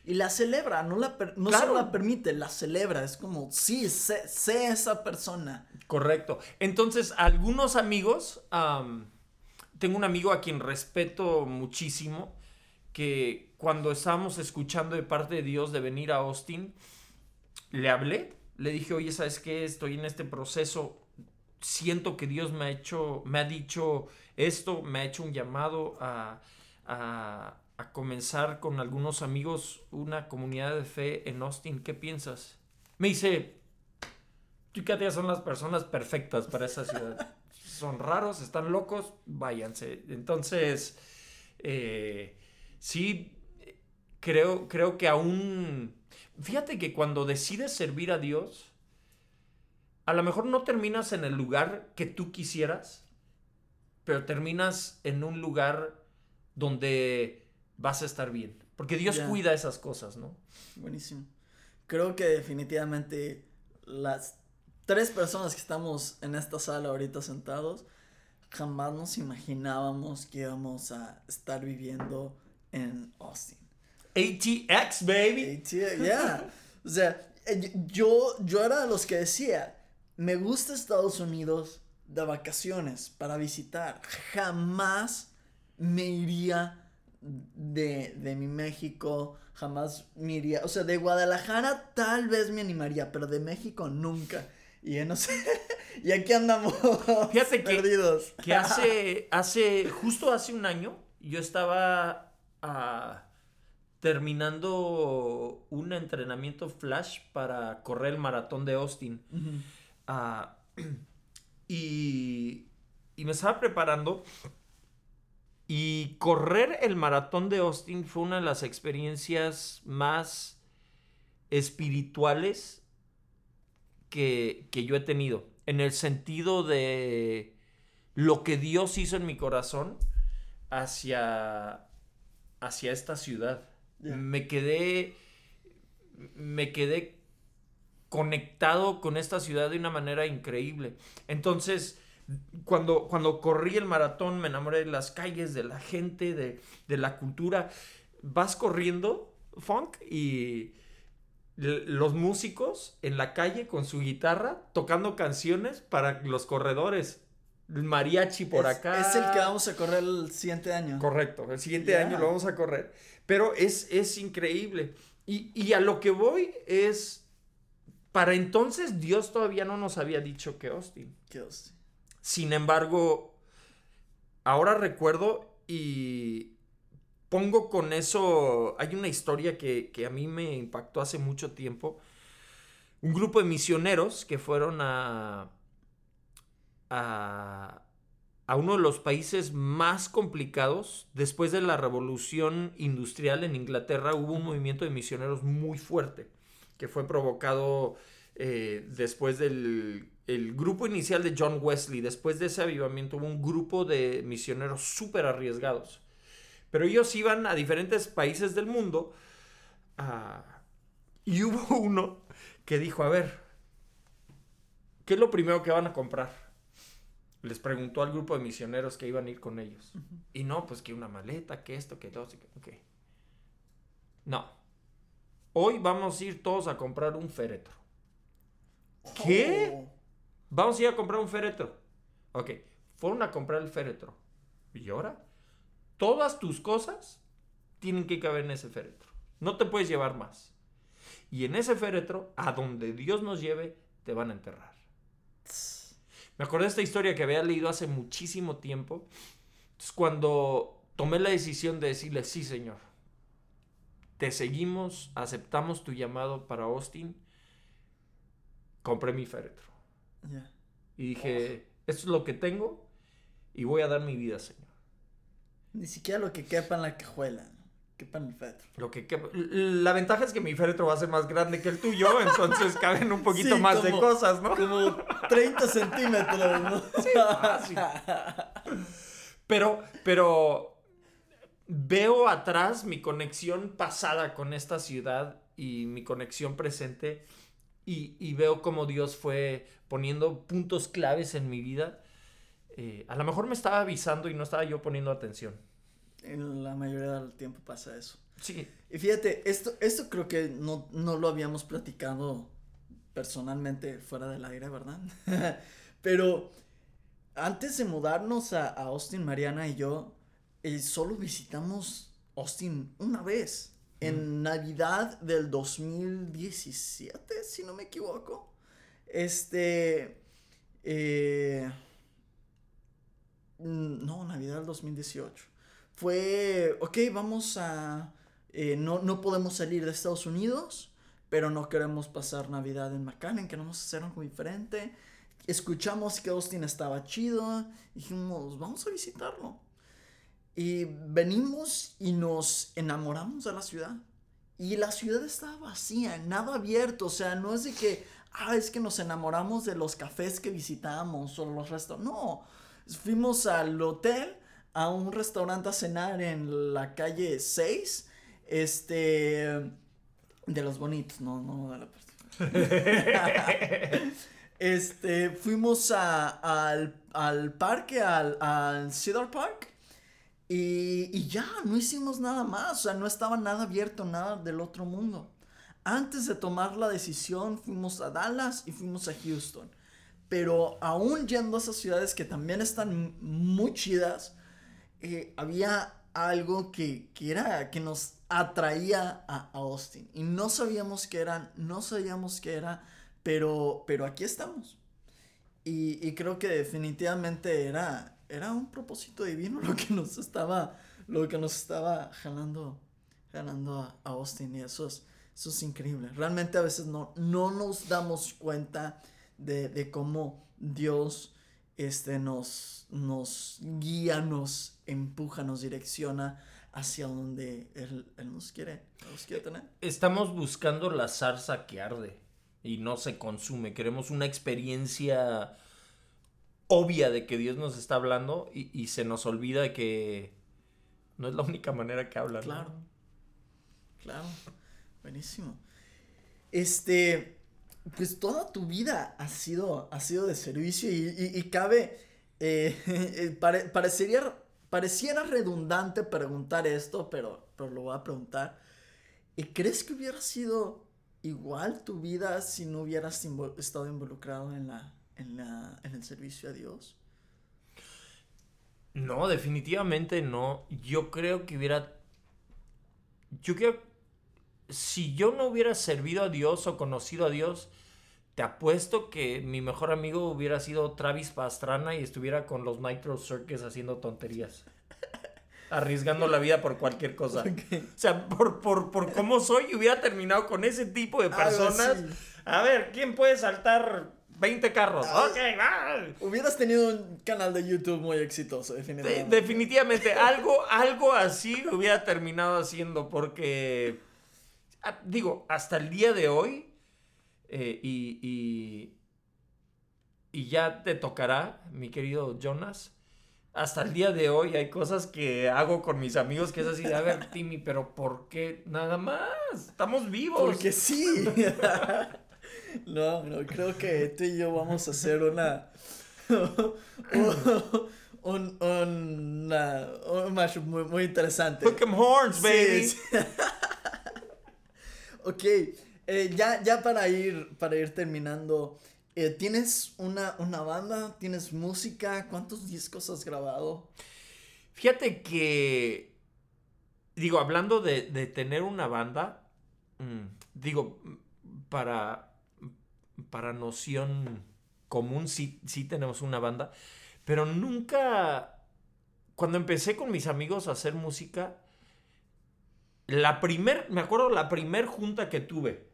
Y la celebra, no, la per- no Claro. solo la permite, la celebra. Es como, sí, sé, sé esa persona. correcto, entonces algunos amigos, am, tengo un amigo a quien respeto muchísimo, que cuando estábamos escuchando de parte de Dios de venir a Austin, le hablé, le dije, oye, ¿sabes qué? Estoy en este proceso, siento que Dios me ha hecho, me ha dicho esto, me ha hecho un llamado a, a, a comenzar con algunos amigos una comunidad de fe en Austin. ¿Qué piensas? Me dice, tú y Katia son las personas perfectas para esa ciudad. (laughs) Son raros, están locos, váyanse. Entonces, eh, sí, creo, creo que aún... Fíjate que cuando decides servir a Dios, a lo mejor no terminas en el lugar que tú quisieras, pero terminas en un lugar donde vas a estar bien. Porque Dios cuida esas cosas, ¿no? Buenísimo. Creo que definitivamente las tres personas que estamos en esta sala ahorita sentados, jamás nos imaginábamos que íbamos a estar viviendo en Austin. ATX, baby. AT, yeah. O sea, eh, yo, yo era de los que decía, me gusta Estados Unidos de vacaciones para visitar. Jamás me iría de, de mi México, jamás me iría. O sea, de Guadalajara tal vez me animaría, pero de México nunca. Y yo no sé. (laughs) y aquí andamos. Fíjate perdidos. Que hace, (laughs) hace, justo hace un año, yo estaba ah, terminando un entrenamiento flash para correr el maratón de Austin. Ah, (clears throat) y, y me estaba preparando. Y correr el maratón de Austin fue una de las experiencias más espirituales que, que yo he tenido. En el sentido de lo que Dios hizo en mi corazón hacia, hacia esta ciudad. Me quedé. Me quedé conectado con esta ciudad de una manera increíble. Entonces, cuando, cuando corrí el maratón, me enamoré de las calles, de la gente, de, de la cultura. Vas corriendo, funk, y, los músicos en la calle con su guitarra tocando canciones para los corredores. El mariachi por es, acá. Es el que vamos a correr el siguiente año. Correcto, el siguiente año lo vamos a correr. Pero es, es increíble. Y, y a lo que voy es, para entonces Dios todavía no nos había dicho que Austin. Qué hostia. Sin embargo, ahora recuerdo y pongo con eso, hay una historia que, que a mí me impactó hace mucho tiempo. Un grupo de misioneros que fueron a, a, a uno de los países más complicados. Después de la revolución industrial en Inglaterra hubo un movimiento de misioneros muy fuerte que fue provocado eh, después del el grupo inicial de John Wesley. Después de ese avivamiento hubo un grupo de misioneros súper arriesgados. Pero ellos iban a diferentes países del mundo ah, y (laughs) hubo uno que dijo, a ver, ¿qué es lo primero que van a comprar? Les preguntó al grupo de misioneros que iban a ir con ellos. Y no, pues que una maleta, que esto, que que... ok. No. Hoy vamos a ir todos a comprar un féretro. ¿Qué? Oh. Vamos a ir a comprar un féretro. Ok, fueron a comprar el féretro. ¿Y ahora? Todas tus cosas tienen que caber en ese féretro. No te puedes llevar más. Y en ese féretro, a donde Dios nos lleve, te van a enterrar. Me acordé de esta historia que había leído hace muchísimo tiempo. Entonces, cuando tomé la decisión de decirle, sí, Señor, te seguimos, aceptamos tu llamado para Austin, compré mi féretro. Y dije, esto es lo que tengo y voy a dar mi vida, Señor. Ni siquiera lo que quepa en la cajuela. Quepa en el féretro. Lo que, la ventaja es que mi féretro va a ser más grande que el tuyo, (laughs) entonces caben un poquito Sí, más de cosas, ¿no? Como 30 centímetros, ¿no? (laughs) Sí, fácil. Pero, pero veo atrás mi conexión pasada con esta ciudad y mi conexión presente y, y veo cómo Dios fue poniendo puntos claves en mi vida. Eh, a lo mejor me estaba avisando y no estaba yo poniendo atención. En la mayoría del tiempo pasa eso. Sí, Y fíjate, esto, esto creo que no, no lo habíamos platicado personalmente fuera del aire, ¿verdad? (laughs) Pero antes de mudarnos a, a Austin, Mariana y yo, eh, solo visitamos Austin una vez. En Navidad del 2017, si no me equivoco. Este... eh, no, Navidad del 2018 fue, ok, vamos a, eh, no, no podemos salir de Estados Unidos, pero no queremos pasar Navidad en McAllen, queremos hacer algo diferente. Escuchamos que Austin estaba chido, dijimos, vamos a visitarlo. Y venimos y nos enamoramos de la ciudad. Y la ciudad estaba vacía, nada abierto, o sea, no es de que, ah, es que nos enamoramos de los cafés que visitamos o los restaurantes, no, fuimos al hotel a un restaurante a cenar en la calle 6, este, de los bonitos, no, no de la parte. (laughs) este, fuimos a- al, al parque, al, al Cedar Park, y, y ya, no hicimos nada más, o sea, no estaba nada abierto, nada del otro mundo. Antes de tomar la decisión, fuimos a Dallas y fuimos a Houston. Pero aún yendo a esas ciudades que también están muy chidas, eh, había algo que, que era que nos atraía a, a Austin y no sabíamos qué era, no sabíamos qué era, pero, pero aquí estamos. Y, y creo que definitivamente era, era un propósito divino (laughs) lo que nos estaba, lo que nos estaba jalando, jalando a, a Austin y eso es, eso es increíble. Realmente a veces no, no nos damos cuenta de, de cómo Dios este, nos, nos guía, nos empuja, nos direcciona hacia donde Él, Él nos, quiere, nos quiere tener. Estamos buscando la zarza que arde y no se consume. Queremos una experiencia obvia de que Dios nos está hablando y, y se nos olvida que no es la única manera que habla. ¿no? Claro. Claro. Buenísimo. Este, pues toda tu vida ha sido, ha sido de servicio y, y- y cabe, eh, (laughs) eh, pare- parecería, pareciera redundante preguntar esto, pero, pero lo voy a preguntar. ¿Y crees que hubiera sido igual tu vida si no hubieras estado involucrado en, la, en, la, en el servicio a Dios? No, definitivamente no. Yo creo que hubiera. Yo creo. Si yo no hubiera servido a Dios o conocido a Dios, te apuesto que mi mejor amigo hubiera sido Travis Pastrana y estuviera con los Nitro Circus haciendo tonterías. Arriesgando la vida por cualquier cosa. O sea, por, por, por cómo soy, hubiera terminado con ese tipo de personas. A ver, ¿quién puede saltar 20 carros? Ah. Ok, va. Hubieras tenido un canal de YouTube muy exitoso, De- definitivamente. definitivamente, algo, algo así hubiera terminado haciendo, porque, ah, digo, hasta el día de hoy, eh, y, y, y ya te tocará, mi querido Jonas, hasta el día de hoy hay cosas que hago con mis amigos que es así, de, a ver, Timmy, pero ¿por qué? Nada más, estamos vivos. Porque sí. (laughs) no, no, creo que tú y yo vamos a hacer una. (laughs) un, un, una- un mashup muy, muy interesante. Hook 'em horns, Sí, baby. sí. (laughs) ok, eh, ya, ya para ir, para ir terminando, eh, ¿tienes una, una banda? ¿Tienes música? ¿Cuántos discos has grabado? Fíjate que, digo, hablando de, de tener una banda, mm, digo, para, para noción común sí, sí tenemos una banda, pero nunca, cuando empecé con mis amigos a hacer música, la primer, me acuerdo la primer junta que tuve,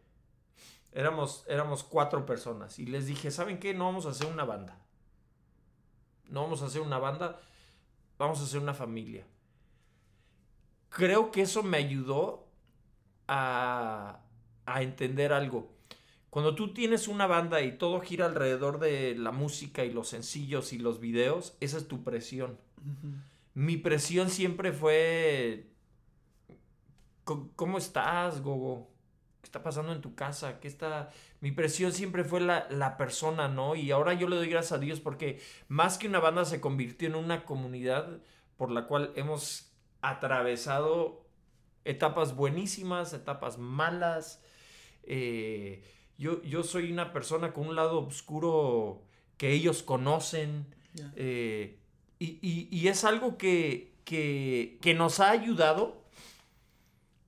éramos, éramos cuatro personas y les dije, ¿saben qué? No vamos a hacer una banda. No vamos a hacer una banda, vamos a hacer una familia. Creo que eso me ayudó a, a entender algo. Cuando tú tienes una banda y todo gira alrededor de la música y los sencillos y los videos, esa es tu presión. Mi presión siempre fue, "Co- ¿cómo estás, Gogo? ¿Qué está pasando en tu casa? ¿Qué está...? Mi presión siempre fue la, la persona, ¿no? Y ahora yo le doy gracias a Dios porque más que una banda se convirtió en una comunidad por la cual hemos atravesado etapas buenísimas, etapas malas. Eh, yo, yo soy una persona con un lado oscuro que ellos conocen. Eh, y, y- y es algo que, que, que nos ha ayudado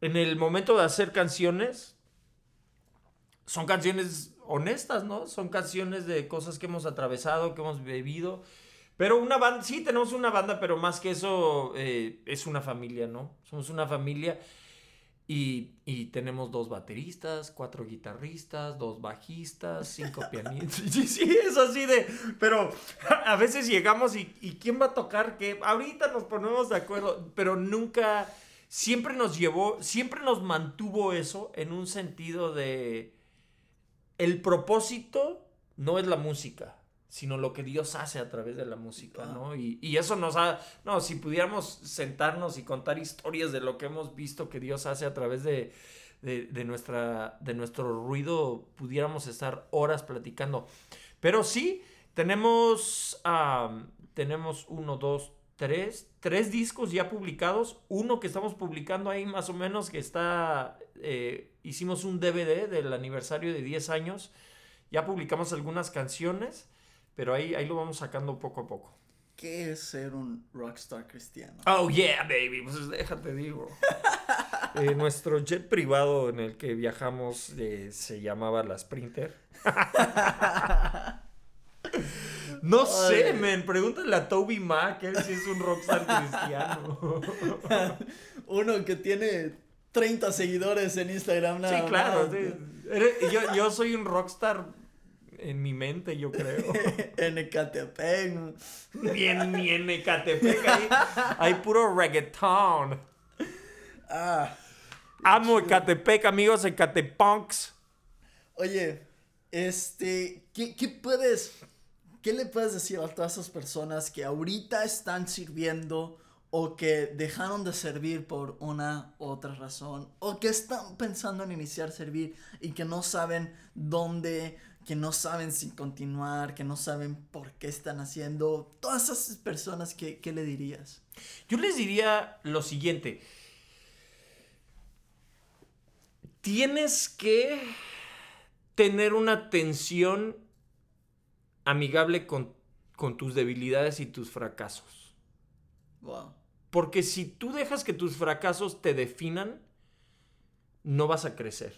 en el momento de hacer canciones. Son canciones honestas, ¿no? Son canciones de cosas que hemos atravesado, que hemos vivido. Pero una banda, sí, tenemos una banda, pero más que eso, eh, es una familia, ¿no? Somos una familia y, y tenemos dos bateristas, cuatro guitarristas, dos bajistas, cinco pianistas. (laughs) Sí, sí, es así de... Pero a veces llegamos y, y ¿quién va a tocar qué? Ahorita nos ponemos de acuerdo, pero nunca... Siempre nos llevó, siempre nos mantuvo eso en un sentido de... El propósito no es la música, sino lo que Dios hace a través de la música, ¿no? Y, y eso nos ha... No, si pudiéramos sentarnos y contar historias de lo que hemos visto que Dios hace a través de, de, de nuestra, de nuestro ruido, pudiéramos estar horas platicando. Pero sí, tenemos, am, tenemos uno, dos, tres, tres discos ya publicados. Uno que estamos publicando ahí más o menos, que está, eh, hicimos un DVD del aniversario de 10 años. Ya publicamos algunas canciones, pero ahí, ahí lo vamos sacando poco a poco. ¿Qué es ser un rockstar cristiano? Oh, yeah, baby. Pues déjate, digo. (laughs) Eh, nuestro jet privado en el que viajamos eh, se llamaba la Sprinter. (laughs) No sé, men. Pregúntale a Toby Mac, él sí es un rockstar cristiano. (laughs) Uno que tiene 30 seguidores en Instagram. Nada sí, claro. sí. Yo, yo soy un rockstar en mi mente, yo creo. (laughs) en Ecatepec. Ni en, ni en Ecatepec, hay, hay puro reggaeton. Ah, Amo Ecatepec, amigos, Ecatepunks. oye, este, ¿qué, qué puedes, qué le puedes decir a todas esas personas que ahorita están sirviendo o que dejaron de servir por una u otra razón o que están pensando en iniciar servir y que no saben dónde, que no saben si continuar, que no saben por qué están haciendo? Todas esas personas, ¿qué, qué le dirías? Yo les diría lo siguiente. Tienes que tener una tensión amigable con, con tus debilidades y tus fracasos. Wow. Porque si tú dejas que tus fracasos te definan, no vas a crecer.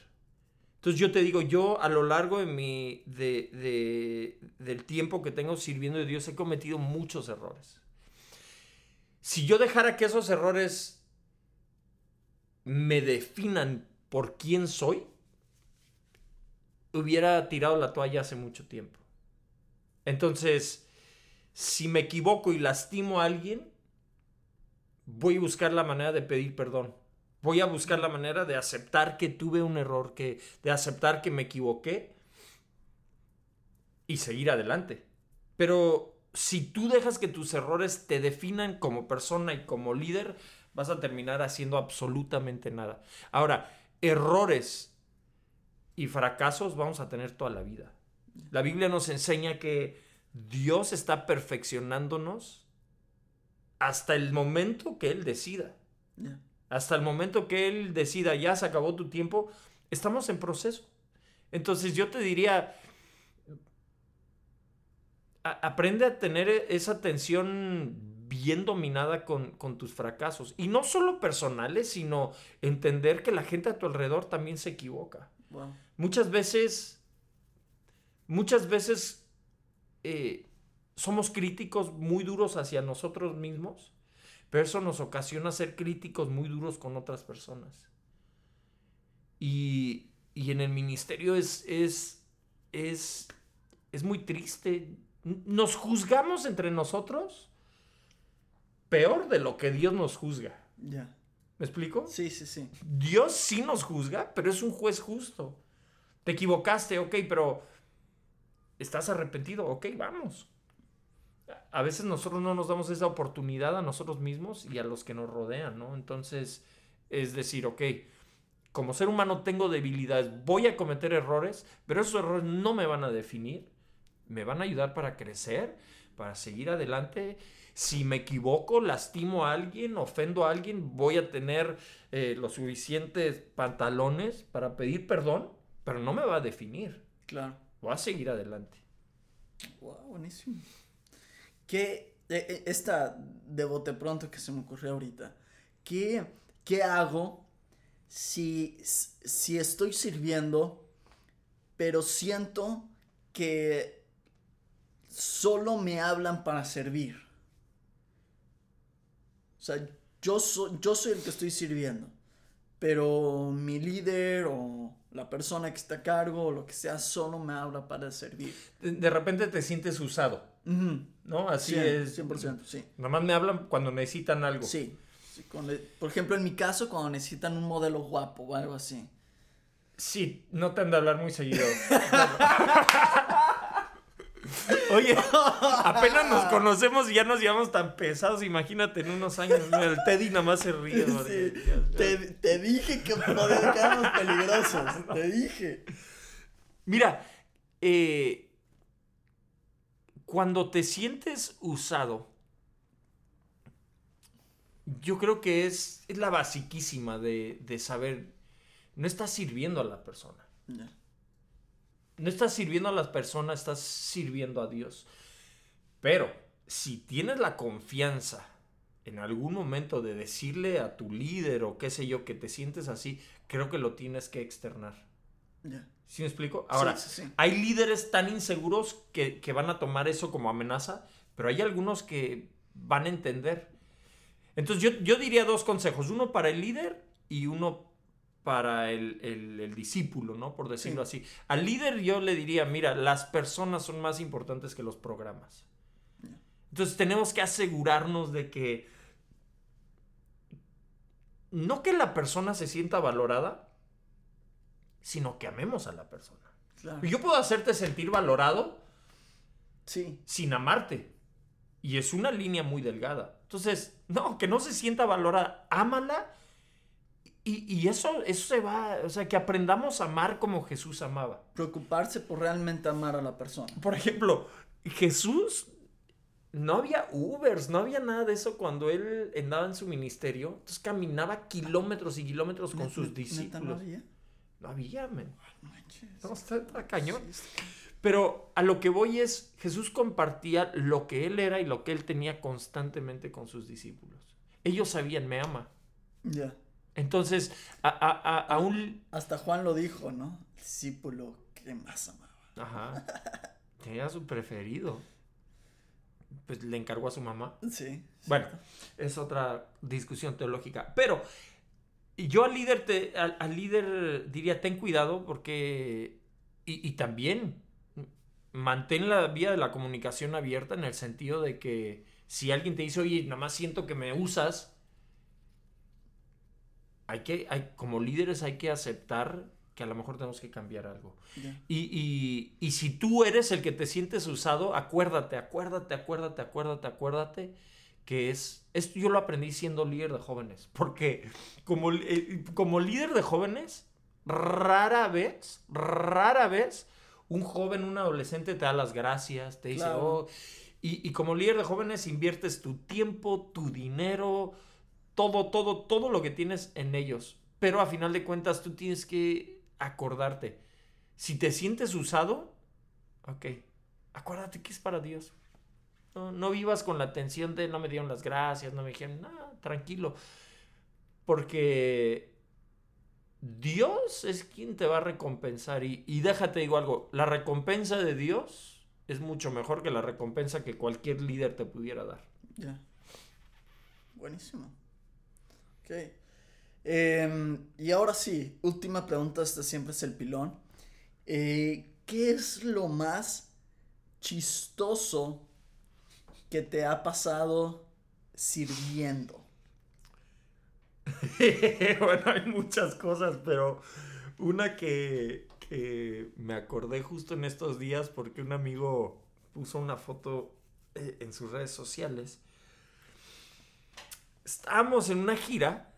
Entonces yo te digo, yo a lo largo de mi, de, de- del tiempo que tengo sirviendo de Dios he cometido muchos errores. Si yo dejara que esos errores me definan por quién soy, hubiera tirado la toalla hace mucho tiempo. Entonces, si me equivoco y lastimo a alguien, voy a buscar la manera de pedir perdón. Voy a buscar la manera de aceptar que tuve un error, que, de aceptar que me equivoqué y seguir adelante. Pero si tú dejas que tus errores te definan como persona y como líder, vas a terminar haciendo absolutamente nada. Ahora, errores y fracasos vamos a tener toda la vida. La Biblia nos enseña que Dios está perfeccionándonos hasta el momento que Él decida. Hasta el momento que Él decida, ya se acabó tu tiempo, estamos en proceso. Entonces yo te diría, a- aprende a tener e- esa tensión bien dominada con, con tus fracasos. Y no solo personales, sino entender que la gente a tu alrededor también se equivoca. Wow. Muchas veces, muchas veces eh, somos críticos muy duros hacia nosotros mismos, pero eso nos ocasiona ser críticos muy duros con otras personas. Y, y en el ministerio es, es, es, es muy triste. Nos juzgamos entre nosotros peor de lo que Dios nos juzga. Ya. ¿Me explico? Sí, sí, sí. Dios sí nos juzga, pero es un juez justo. Te equivocaste, ok, pero estás arrepentido, ok, vamos. A veces nosotros no nos damos esa oportunidad a nosotros mismos y a los que nos rodean, ¿no? Entonces, es decir, ok, como ser humano tengo debilidades, voy a cometer errores, pero esos errores no me van a definir, me van a ayudar para crecer, para seguir adelante. Si me equivoco, lastimo a alguien, ofendo a alguien, voy a tener eh, los suficientes pantalones para pedir perdón, pero no me va a definir. Claro. Voy a seguir adelante. Wow, buenísimo. ¿Qué, eh, eh, esta de bote pronto que se me ocurrió ahorita, ¿qué, qué hago si, si estoy sirviendo, pero siento que solo me hablan para servir? O sea, yo, yo soy el que estoy sirviendo, pero mi líder o la persona que está a cargo o lo que sea solo me habla para servir. De, de repente te sientes usado. ¿no? Así 100, es. 100%, sí. Nomás me hablan cuando necesitan algo. Sí. sí, cuando- por ejemplo, en mi caso, cuando necesitan un modelo guapo o algo así. Sí, no te han de hablar muy seguido. (laughs) Oye, (laughs) apenas nos conocemos y ya nos llevamos tan pesados. Imagínate en unos años. Mira, el Teddy nada más se ríe. Sí, te, te dije que quedarnos peligrosos. (laughs) Te dije. Mira, eh, cuando te sientes usado, yo creo que es, es la basiquísima de, de saber, no estás sirviendo a la persona. No estás sirviendo a las personas, estás sirviendo a Dios. Pero si tienes la confianza en algún momento de decirle a tu líder o qué sé yo que te sientes así, creo que lo tienes que externar. ¿Sí me explico? Ahora, Sí, sí, sí. hay líderes tan inseguros que, que van a tomar eso como amenaza, pero hay algunos que van a entender. Entonces yo, yo diría dos consejos, uno para el líder y uno para el, el- el discípulo, ¿no? Por decirlo así. Al líder yo le diría, mira, las personas son más importantes que los programas. Entonces tenemos que asegurarnos de que no que la persona se sienta valorada, sino que amemos a la persona. Claro. Yo puedo hacerte sentir valorado Sí. sin amarte. Y es una línea muy delgada. Entonces, no, que no se sienta valorada. Ámala. Y, y eso, eso se va, o sea, que aprendamos a amar como Jesús amaba. Preocuparse por realmente amar a la persona. Por ejemplo, Jesús, no había Ubers, no había nada de eso cuando él andaba en su ministerio. Entonces caminaba kilómetros y kilómetros con sus ¿Neta- neta discípulos. no había? No había, men. No, está, está cañón. Pero a lo que voy es, Jesús compartía lo que él era y lo que él tenía constantemente con sus discípulos. Ellos sabían, me ama. Ya. Entonces, a, a, a, a un... Hasta Juan lo dijo, ¿no? Discípulo que más amaba. Ajá. Era su preferido. Pues le encargó a su mamá. Sí. Bueno, es otra discusión teológica. Pero yo al líder, te, al, al líder diría, ten cuidado porque... Y, y también mantén la vía de la comunicación abierta en el sentido de que si alguien te dice, oye, nada más siento que me usas, hay que, hay, como líderes hay que aceptar que a lo mejor tenemos que cambiar algo. Ya. Y, y, y si tú eres el que te sientes usado, acuérdate, acuérdate, acuérdate, acuérdate, acuérdate que es, esto yo lo aprendí siendo líder de jóvenes, porque como, eh, como líder de jóvenes, rara vez, rara vez, un joven, un adolescente te da las gracias, te dice, Claro. oh, y, y como líder de jóvenes inviertes tu tiempo, tu dinero, todo, todo, todo lo que tienes en ellos. Pero a final de cuentas tú tienes que acordarte. Si te sientes usado, ok, acuérdate que es para Dios. No, no vivas con la tensión de no me dieron las gracias, no me dijeron, nada, tranquilo. Porque Dios es quien te va a recompensar. Y, y déjate digo algo, la recompensa de Dios es mucho mejor que la recompensa que cualquier líder te pudiera dar. Ya. Buenísimo. Ok. Em, y ahora sí, última pregunta, esta siempre es el pilón. Eh, ¿Qué es lo más chistoso que te ha pasado sirviendo? (laughs) bueno, hay muchas cosas, pero una que, que me acordé justo en estos días porque un amigo puso una foto eh, en sus redes sociales. Estábamos en una gira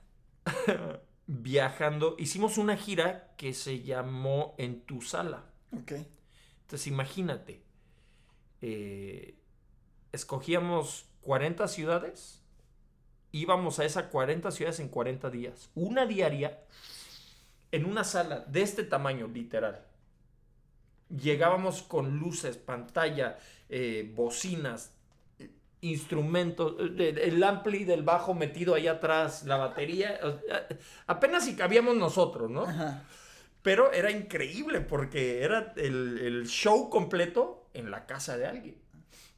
(laughs) viajando, hicimos una gira que se llamó En tu sala. Ok. Entonces imagínate, eh, escogíamos 40 ciudades, íbamos a esas 40 ciudades en 40 días, una diaria, en una sala de este tamaño, literal. Llegábamos con luces, pantalla, eh, bocinas, instrumentos, el ampli del bajo metido ahí atrás, la batería, apenas si cabíamos nosotros, ¿no? Ajá. Pero era increíble porque era el, el show completo en la casa de alguien.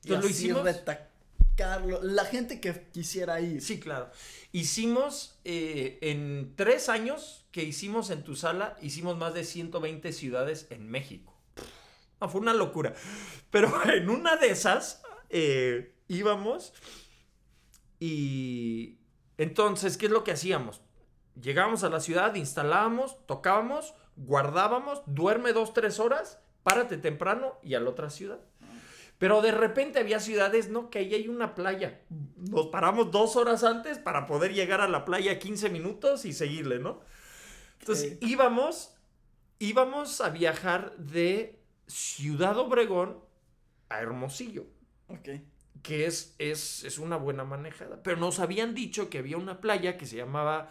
Y Entonces lo así hicimos. retacarlo. La gente que quisiera ir. Sí, claro. Hicimos eh, en tres años que hicimos en tu sala, hicimos más de 120 ciudades en México. No, fue una locura. Pero en una de esas eh, íbamos y entonces, ¿qué es lo que hacíamos? Llegábamos a la ciudad, instalábamos, tocábamos, guardábamos, duerme dos, tres horas, párate temprano y a la otra ciudad. Pero de repente había ciudades, no, que ahí hay una playa. Nos paramos dos horas antes para poder llegar a la playa 15 minutos y seguirle, ¿no? Entonces íbamos, íbamos a viajar de Ciudad Obregón a Hermosillo Ok. Que es, es, es una buena manejada. Pero nos habían dicho que había una playa que se llamaba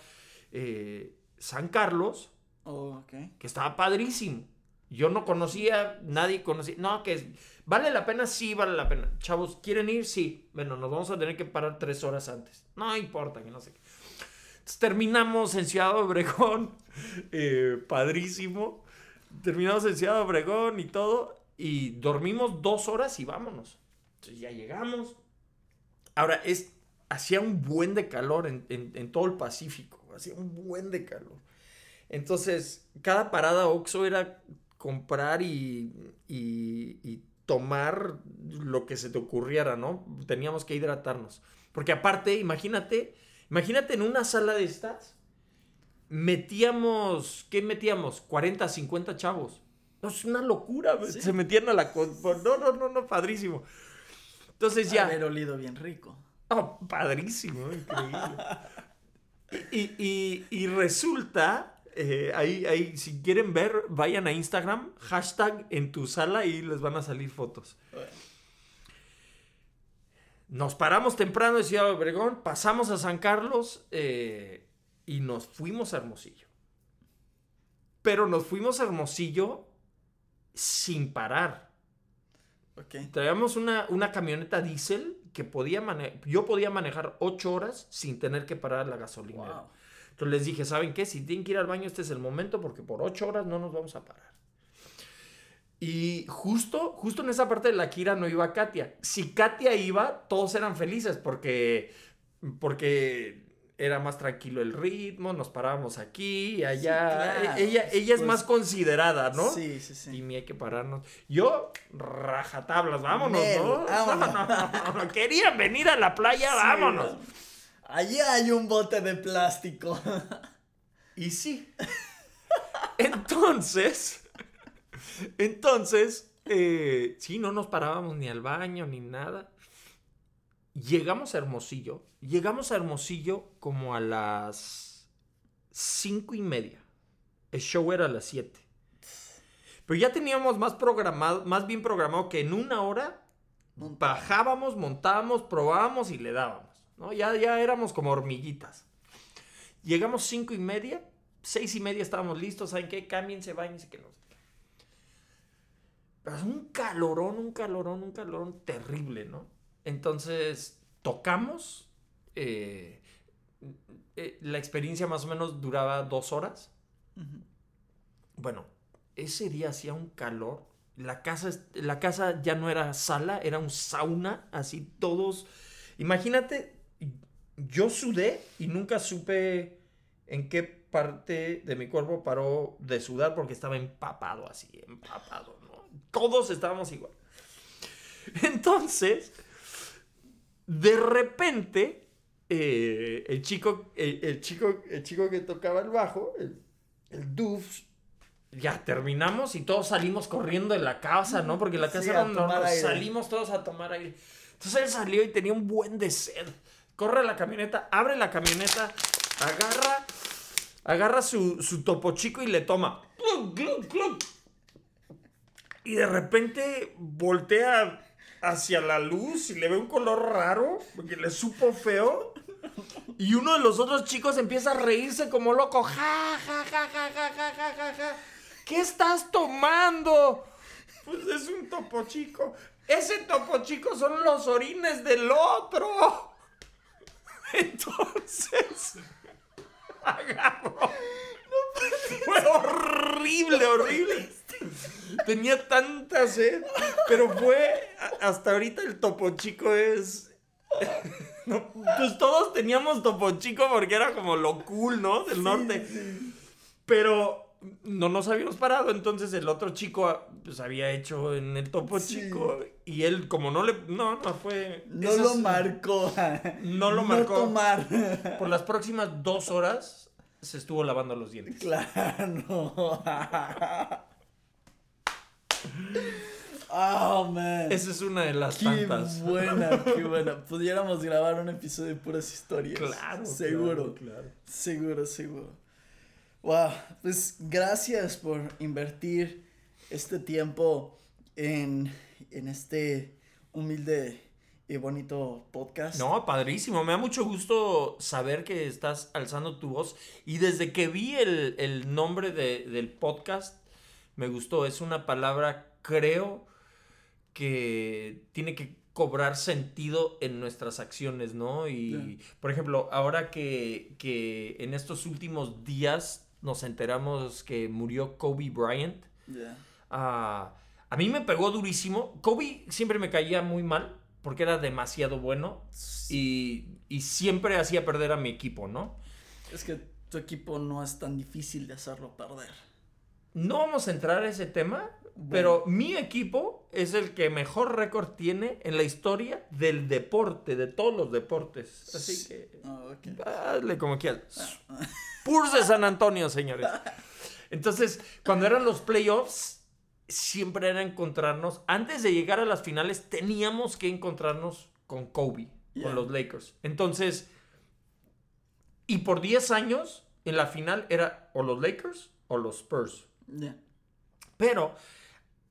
eh, San Carlos, Oh, que estaba padrísimo. Yo no conocía, nadie conocía. No, que vale la pena, sí vale la pena. Chavos, ¿quieren ir? Sí. Bueno, nos vamos a tener que parar tres horas antes. No importa, que no sé qué. Entonces, terminamos en Ciudad Obregón, (laughs) eh, padrísimo. Terminamos en Ciudad Obregón y todo. Y dormimos dos horas y vámonos. Entonces ya llegamos. Ahora, es, hacía un buen de calor en, en- en todo el Pacífico. Hacía un buen de calor. Entonces, cada parada Oxxo era comprar y, y- y tomar lo que se te ocurriera, ¿no? Teníamos que hidratarnos. Porque aparte, imagínate, imagínate en una sala de estas, metíamos, ¿qué metíamos? 40, 50 chavos. No, es una locura. Sí. Se metían a la... No, no, no, no, padrísimo. Entonces ya... Haber olido bien rico. Oh, padrísimo, increíble. y, y- y resulta, eh, ahí, ahí, si quieren ver, vayan a Instagram, hashtag en tu sala y les van a salir fotos. Nos paramos temprano de Ciudad Obregón, pasamos a San Carlos eh, y nos fuimos a Hermosillo. Pero nos fuimos a Hermosillo sin parar. Ok. Traíamos una, una camioneta diésel que podía manejar. Yo podía manejar ocho horas sin tener que parar la gasolinera. Wow. Entonces les dije, ¿saben qué? Si tienen que ir al baño, este es el momento porque por ocho horas no nos vamos a parar. Y justo, justo en esa parte de la Kira no iba Katia. Si Katia iba, todos eran felices porque, porque era más tranquilo el ritmo, nos parábamos aquí y allá. claro, E- ella, ella es pues- más considerada, ¿no? Sí, sí, sí. Y ni hay que pararnos. Yo, rajatablas, vámonos, ¿no? (laughs) vámonos. No, no, no, no. Querían venir a la playa, Sí, vámonos. no. Allí hay un bote de plástico. (laughs) Y sí. Entonces, (laughs) entonces, eh, sí, no nos parábamos ni al baño ni nada. Llegamos a Hermosillo. Llegamos a Hermosillo como a las cinco y media. El show era a las siete. Pero ya teníamos más programado, más bien programado que en una hora bajábamos, montábamos, probábamos y le dábamos. ¿no? Ya, ya éramos como hormiguitas. Llegamos cinco y media, seis y media estábamos listos, ¿saben qué? Cámbiense, bañense, que no. Pero es un calorón, un calorón, un calorón terrible, ¿no? Entonces, tocamos. Eh, eh, la experiencia más o menos duraba dos horas. Bueno, ese día hacía un calor. La casa, la casa ya no era sala, era un sauna, así todos. Imagínate, yo sudé y nunca supe en qué parte de mi cuerpo paró de sudar porque estaba empapado así, empapado, ¿no? Todos estábamos igual. (laughs) Entonces, de repente, eh, el, chico, el, el chico, el chico que tocaba el bajo, el, el Duf, ya terminamos y todos salimos corriendo de la casa, ¿no? Porque la casa Sí, era aire. Salimos todos a tomar aire. Entonces él salió y tenía un buen de sed. Corre a la camioneta, abre la camioneta, agarra, agarra su, su topo chico y le toma. Y de repente voltea hacia la luz y le ve un color raro, porque le supo feo. Y uno de los otros chicos empieza a reírse como loco. Ja, ja, ja, ja, ja, ja, ja, ja. ¿Qué estás tomando? Pues es un topo chico. Ese topo chico son los orines del otro. Entonces, agarró. No Fue horrible, horrible. Tenía tanta sed, pero fue hasta ahorita el topo chico es (laughs) no pues todos teníamos topo chico porque era como lo cool, ¿no? Del norte. Pero no nos habíamos parado, entonces el otro chico pues había hecho en el topo Sí. chico y él como no le no, no fue No esas- lo marcó. No lo marcó. tomar. Por las próximas dos horas se estuvo lavando los dientes. Claro. Oh, man. Esa es una de las Qué tantas. buena, qué (laughs) buena. Pudiéramos grabar un episodio de puras historias. Claro. Seguro. claro, claro. Seguro, seguro. Wow, pues gracias por invertir este tiempo en, en este humilde y bonito podcast. No, padrísimo. Me da mucho gusto saber que estás alzando tu voz. Y desde que vi el, el nombre de- del podcast, me gustó. Es una palabra, creo, que tiene que cobrar sentido en nuestras acciones, ¿no? Y, por ejemplo, ahora que, que en estos últimos días nos enteramos que murió Kobe Bryant. Ya. Ah, a mí me pegó durísimo. Kobe siempre me caía muy mal porque era demasiado bueno y, y siempre hacía perder a mi equipo, ¿no? Es que tu equipo no es tan difícil de hacerlo perder. No vamos a entrar a ese tema, pero mi equipo es el que mejor récord tiene en la historia del deporte, de todos los deportes. Así que, Ah, ok. hazle como quieras. Spurs de San Antonio, señores. Entonces, cuando eran los playoffs, siempre era encontrarnos. Antes de llegar a las finales, teníamos que encontrarnos con Kobe, Yeah. con los Lakers. Entonces, y por 10 años, en la final era o los Lakers o los Spurs. Ya. Pero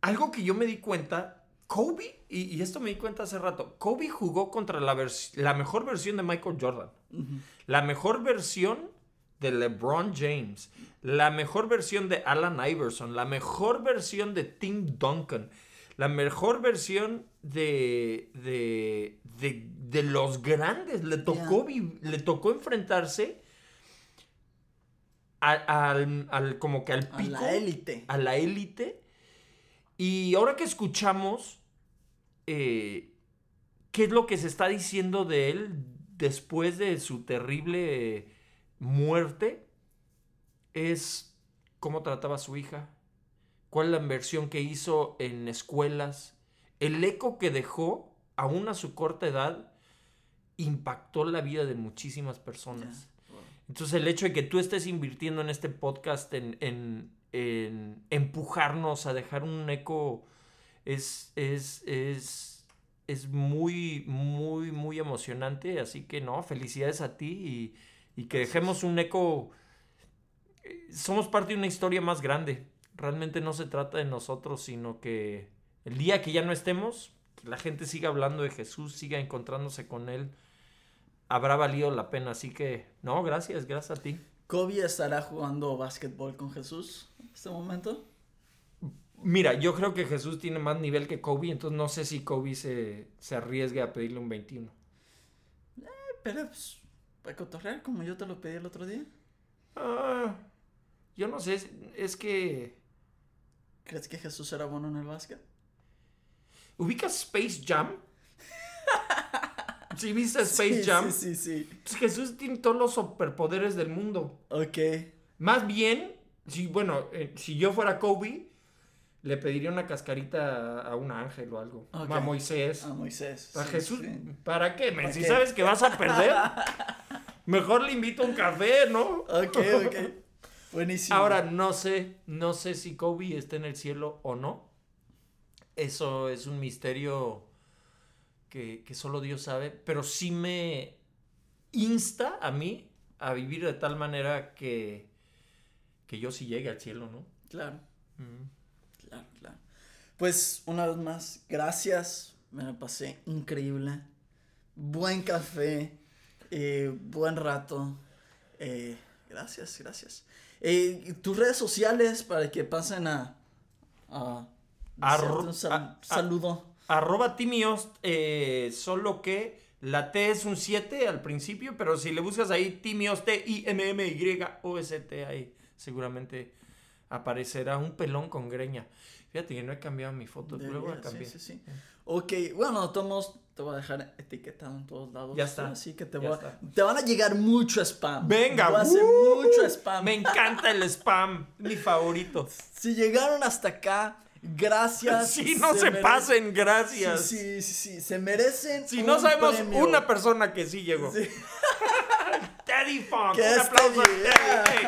algo que yo me di cuenta, Kobe, y, y esto me di cuenta hace rato, Kobe jugó contra la, la mejor versión de Michael Jordan. La mejor versión de LeBron James, la mejor versión de Alan Iverson, la mejor versión de Tim Duncan, la mejor versión de, de, de, de los grandes. Le tocó, le tocó enfrentarse a- al, al- como que al A pico la élite. a la élite. Y ahora que escuchamos eh, qué es lo que se está diciendo de él después de su terrible muerte, es cómo trataba a su hija, cuál es la inversión que hizo en escuelas, el eco que dejó, aún a su corta edad, impactó la vida de muchísimas personas. Entonces el hecho de que tú estés invirtiendo en este podcast, en, en- en empujarnos a dejar un eco, es, es, es, es muy, muy, muy emocionante. Así que no, felicidades a ti y, y que dejemos un eco. eh, Somos parte de una historia más grande. Realmente no se trata de nosotros, sino que el día que ya no estemos, que la gente siga hablando de Jesús, siga encontrándose con Él habrá valido la pena. Así que, no, gracias, gracias a ti. Kobe estará jugando básquetbol con Jesús este momento. Mira, yo creo que Jesús tiene más nivel que Kobe, entonces no sé si Kobe se, se arriesgue a pedirle un 21. Pero pues, para cotorrear como yo te lo pedí el otro día. Ah, yo no sé, es, es que... ¿Crees que Jesús era bueno en el básquet? ¿Ubicas Space Jam? (laughs) ¿Sí viste Space Sí, Jam? Sí, sí, sí. Pues Jesús tiene todos los superpoderes del mundo. Ok. Más bien, si, bueno, eh, si yo fuera Kobe, le pediría una cascarita a un ángel o algo. A Moisés. A Moisés. A sí, Jesús, sí. ¿para qué? Si qué? sabes que vas a perder, (laughs) mejor le invito un café, ¿no? Ok, ok. Buenísimo. Ahora, no sé, no sé si Kobe está en el cielo o no. Eso es un misterio que, que solo Dios sabe, pero sí me insta a mí a vivir de tal manera que, que yo sí llegue al cielo, ¿no? Claro, Mm. claro, claro. Pues una vez más, gracias. Me la pasé increíble. Buen café. eh, buen rato. eh, gracias, gracias. Eh, tus redes sociales para que pasen a. a Arro- un sal- a- a- saludo. Arroba Timios, eh, solo que la T es un 7 al principio, pero si le buscas ahí Timios, T-I-M-M-Y-O-S-T, ahí seguramente aparecerá un pelón con greña. Fíjate que no he cambiado mi foto, luego la Debería, cambié. sí, sí, sí. Ok, bueno, Tomos, te voy a dejar etiquetado en todos lados. Ya está, Así que te, voy a- te van a llegar mucho spam. Venga, Voy a hacer ¡uh! mucho spam. Me encanta el spam, mi favorito. (laughs) Si llegaron hasta acá, gracias. Si no se, mere- pasen, gracias. sí, sí, sí, se merecen. Si no sabemos premio. una persona que sí llegó. Sí. (laughs) Teddy Funk, un aplauso Teddy, Teddy. yeah. hey.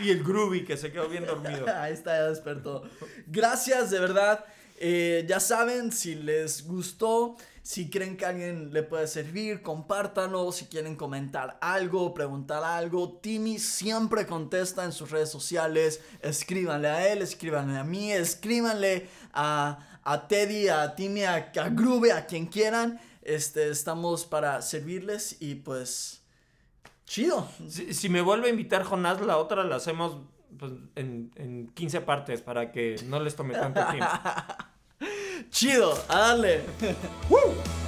Y el Groovy que se quedó bien dormido. (laughs) Ahí está, ya despertó. Gracias, de verdad. Eh, ya saben, si les gustó, si creen que a alguien le puede servir, compártanlo. Si quieren comentar algo, preguntar algo, Timmy siempre contesta en sus redes sociales. Escríbanle a él, escríbanle a mí, escríbanle a, a Teddy, a Timmy, a, a Groove, a quien quieran. Este, estamos para servirles y pues. Chido. Si, si me vuelve a invitar Jonás, la otra la hacemos pues, en, en 15 partes para que no les tome tanto tiempo. (laughs) Chido, a darle. ¡Eco!